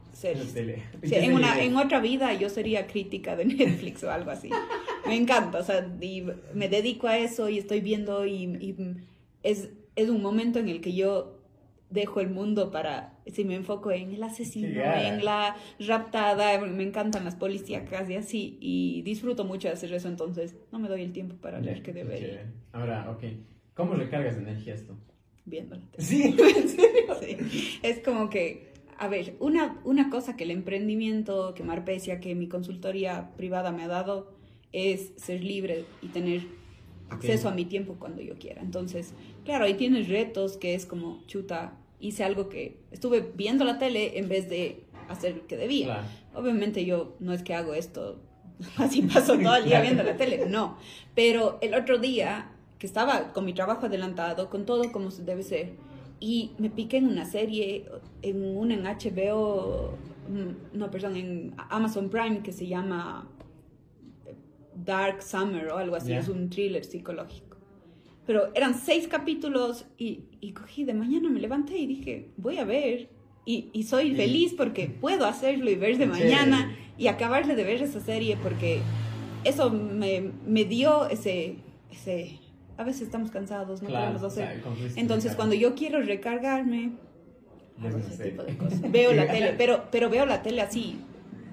La series. tele. Sí, ¿Qué en, una, [LAUGHS] otra vida yo sería crítica de Netflix o algo así. Me encanta, o sea, y me dedico a eso y estoy viendo y, y es, es un momento en el que yo dejo el mundo para, si me enfoco en el asesino, en la raptada, me encantan las policíacas y así, y disfruto mucho de hacer eso, entonces no me doy el tiempo para leer que Qué debería. Ahora, ok. ¿Cómo recargas energía esto? viendo la [LAUGHS] tele. Sí. [LAUGHS] Sí, es como que, a ver, una, una cosa que el emprendimiento, que Marpecia, que mi consultoría privada me ha dado, es ser libre y tener acceso a mi tiempo cuando yo quiera. Entonces, claro, ahí tienes retos que es como, chuta, hice algo que estuve viendo la tele en vez de hacer lo que debía. Claro. Obviamente yo no es que hago esto, [LAUGHS] así paso todo el día viendo la tele, no. Pero el otro día, que estaba con mi trabajo adelantado, con todo como se debe ser, y me piqué en una serie, en una en HBO, mm, no, perdón, en Amazon Prime que se llama Dark Summer o algo así, Ya. es un thriller psicológico. Pero eran seis capítulos y, y cogí de mañana, me levanté y dije, voy a ver. Y, y soy Sí. feliz porque [LAUGHS] puedo hacerlo y ver de Qué mañana y acabarle de ver esa serie porque eso me, me dio ese, ese a veces estamos cansados, no Claro, podemos hacer. Cristo Entonces, cuando yo quiero recargarme, hago ese tipo de cosas. Veo la [LAUGHS] tele, pero, pero veo la tele así,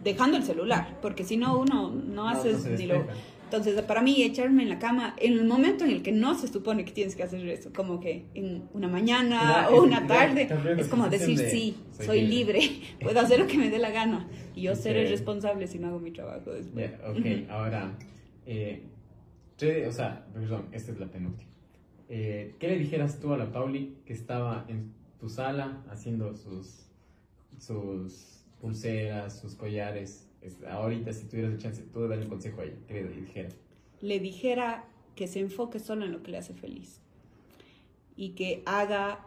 dejando el celular, porque si no uno no haces no ni lo... Entonces, para mí, echarme en la cama, en el momento en el que no se supone que tienes que hacer eso, como que en una mañana o una tarde, es como decir, de, sí, soy libre". libre, [LAUGHS] puedo hacer lo que me dé la gana y yo seré responsable si no hago mi trabajo después. Ya, ok, [LAUGHS] ahora, eh, o sea, perdón, esta es la penúltima. Eh, ¿Qué le dijeras tú a la Pauli que estaba en tu sala haciendo sus, sus pulseras, sus collares? Es- ahorita, si tuvieras la chance, tú de darle un consejo a ella, ¿qué le dijeras? le dijera que se enfoque solo en lo que le hace feliz y que haga,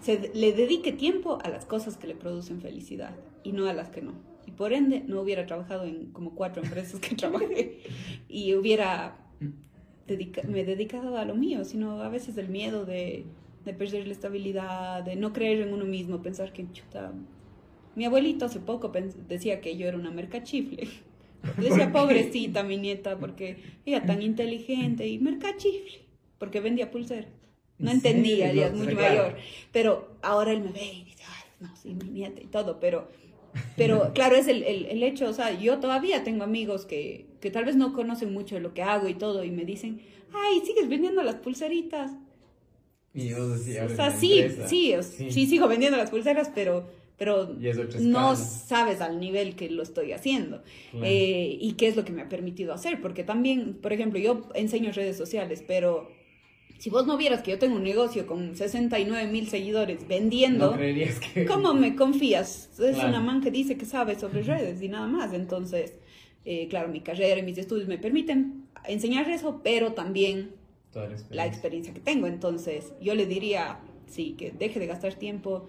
se, le dedique tiempo a las cosas que le producen felicidad y no a las que no. Y por ende no hubiera trabajado en como cuatro empresas que [LAUGHS] trabajé y hubiera dedica- me dedicado a lo mío, sino a veces el miedo de, de perder la estabilidad, de no creer en uno mismo, pensar que chuta. Mi abuelito hace poco decía que yo era una mercachifle. [LAUGHS] Decía, pobrecita mi nieta, porque ella tan inteligente y mercachifle, porque vendía pulsera. No ¿En entendía, ella es claro. mayor. Pero ahora él me ve y dice, ay, no, sí, mi nieta y todo, pero, pero [LAUGHS] claro, es el, el, el hecho, o sea, yo todavía tengo amigos que, que tal vez no conocen mucho lo que hago y todo, y me dicen, ay, sigues vendiendo las pulseritas. Y vos decías, O sea, sí, sí, sí, sigo vendiendo las pulseras, pero, pero no sabes al nivel que lo estoy haciendo. Claro. Eh, y qué es lo que me ha permitido hacer, porque también, por ejemplo, yo enseño redes sociales, pero si vos no vieras que yo tengo un negocio con 69 mil seguidores vendiendo, No creerías que... ¿cómo me confías? Es Claro. una man que dice que sabe sobre redes y nada más. Entonces, eh, claro, mi carrera y mis estudios me permiten enseñar eso, pero también la la experiencia. experiencia que tengo. Entonces, yo le diría, sí, que deje de gastar tiempo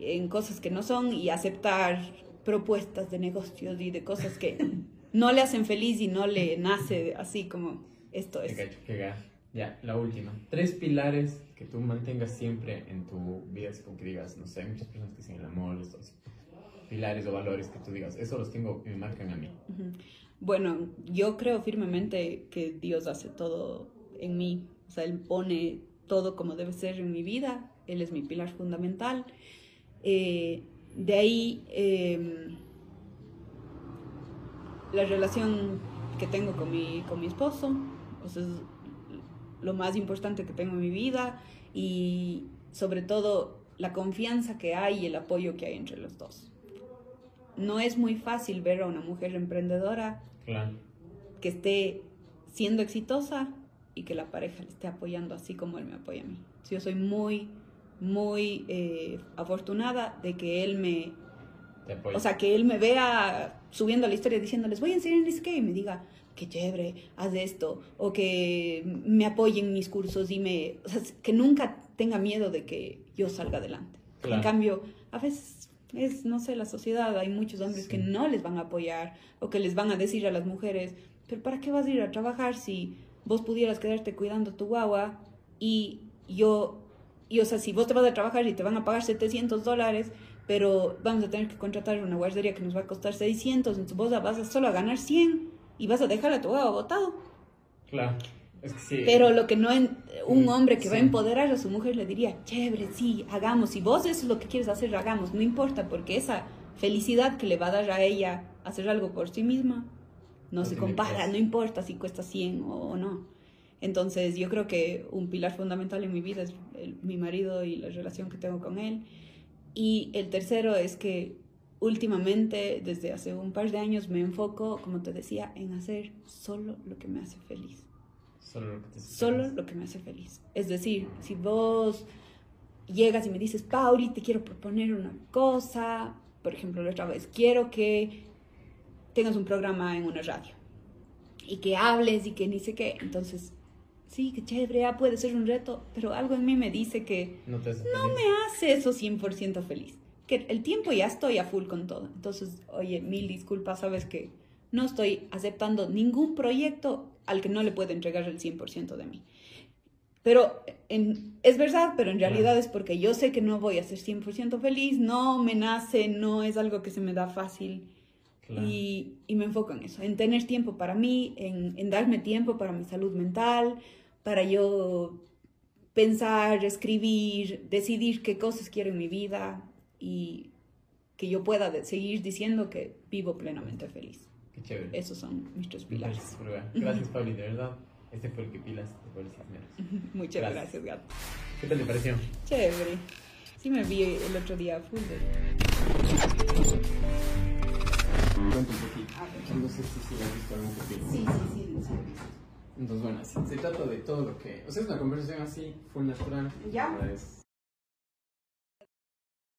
en cosas que no son y aceptar propuestas de negocios y de cosas que no le hacen feliz y no le nace así como esto es. ga- Ya, la última. Tres pilares que tú mantengas siempre en tu vida, así como que digas, no sé, hay muchas personas que dicen el amor, esto así. Pilares o valores que tú digas, eso los tengo y me marcan a mí. Bueno, yo creo firmemente que Dios hace todo en mí. O sea, Él pone todo como debe ser en mi vida. Él es mi pilar fundamental. Eh, de ahí, eh, la relación que tengo con mi, con mi esposo. O sea, es lo más importante que tengo en mi vida. Y sobre todo, la confianza que hay y el apoyo que hay entre los dos. No es muy fácil ver a una mujer emprendedora Claro. que esté siendo exitosa y que la pareja le esté apoyando así como él me apoya a mí. Yo soy muy, muy eh, afortunada de que él me, o sea, que él me vea subiendo la historia diciéndoles voy a enseñar en qué y me diga qué chévere, haz esto, o que me apoye en mis cursos y me, o sea, que nunca tenga miedo de que yo salga adelante. Claro. En cambio, a veces es, no sé, la sociedad, hay muchos hombres Sí. que no les van a apoyar o que les van a decir a las mujeres, pero ¿para qué vas a ir a trabajar si vos pudieras quedarte cuidando tu guagua y yo, y o sea, si vos te vas a trabajar y te van a pagar 700 dólares, pero vamos a tener que contratar una guardería que nos va a costar 600, entonces vos vas a solo a ganar 100 y vas a dejar a tu guagua botado. Claro. Es que sí. Pero lo que no, en, un Mm, hombre que va a empoderar a su mujer le diría, chévere, sí, hagamos. Si vos eso es lo que quieres hacer, hagamos. No importa, porque esa felicidad que le va a dar a ella hacer algo por sí misma, no, No se compara, precio. no importa si cuesta 100 o, o no. Entonces yo creo que un pilar fundamental en mi vida es el- mi marido y la relación que tengo con él. Y el tercero es que últimamente, desde hace un par de años, me enfoco, como te decía, en hacer solo lo que me hace feliz Solo lo que te solo lo que me hace feliz. Es decir, si vos llegas y me dices, Pauli, te quiero proponer una cosa, por ejemplo, la otra vez, quiero que tengas un programa en una radio y que hables y que ni sé qué, entonces, sí, qué chévere, ah, puede ser un reto, pero algo en mí me dice que No te hace no me hace eso 100% feliz. Que el tiempo ya estoy a full con todo. Entonces, oye, mil disculpas, sabes que no estoy aceptando ningún proyecto al que no le pueda entregar el 100% de mí. Pero en- es verdad, pero en realidad es porque yo sé que no voy a ser 100% feliz, no me nace, no es algo que se me da fácil. Claro. Y, y me enfoco en eso, en tener tiempo para mí, en, en darme tiempo para mi salud mental, para yo pensar, escribir, decidir qué cosas quiero en mi vida y que yo pueda seguir diciendo que vivo plenamente feliz. Qué chévere. Esos son mis tres pilares. Gracias, Pablo, de verdad. Este fue el que pilas de Pueblos Cisneros. Muchas Gracias. gracias, gato. ¿Qué tal te pareció? Chévere. Sí me vi el otro día full de... Cuento un poquito. A ver. No sé si has visto algún capítulo. Sí, sí, sí, sí. Entonces, bueno, así, se trata de todo lo que... O sea, es una conversación así, full natural. Ya. La verdad Es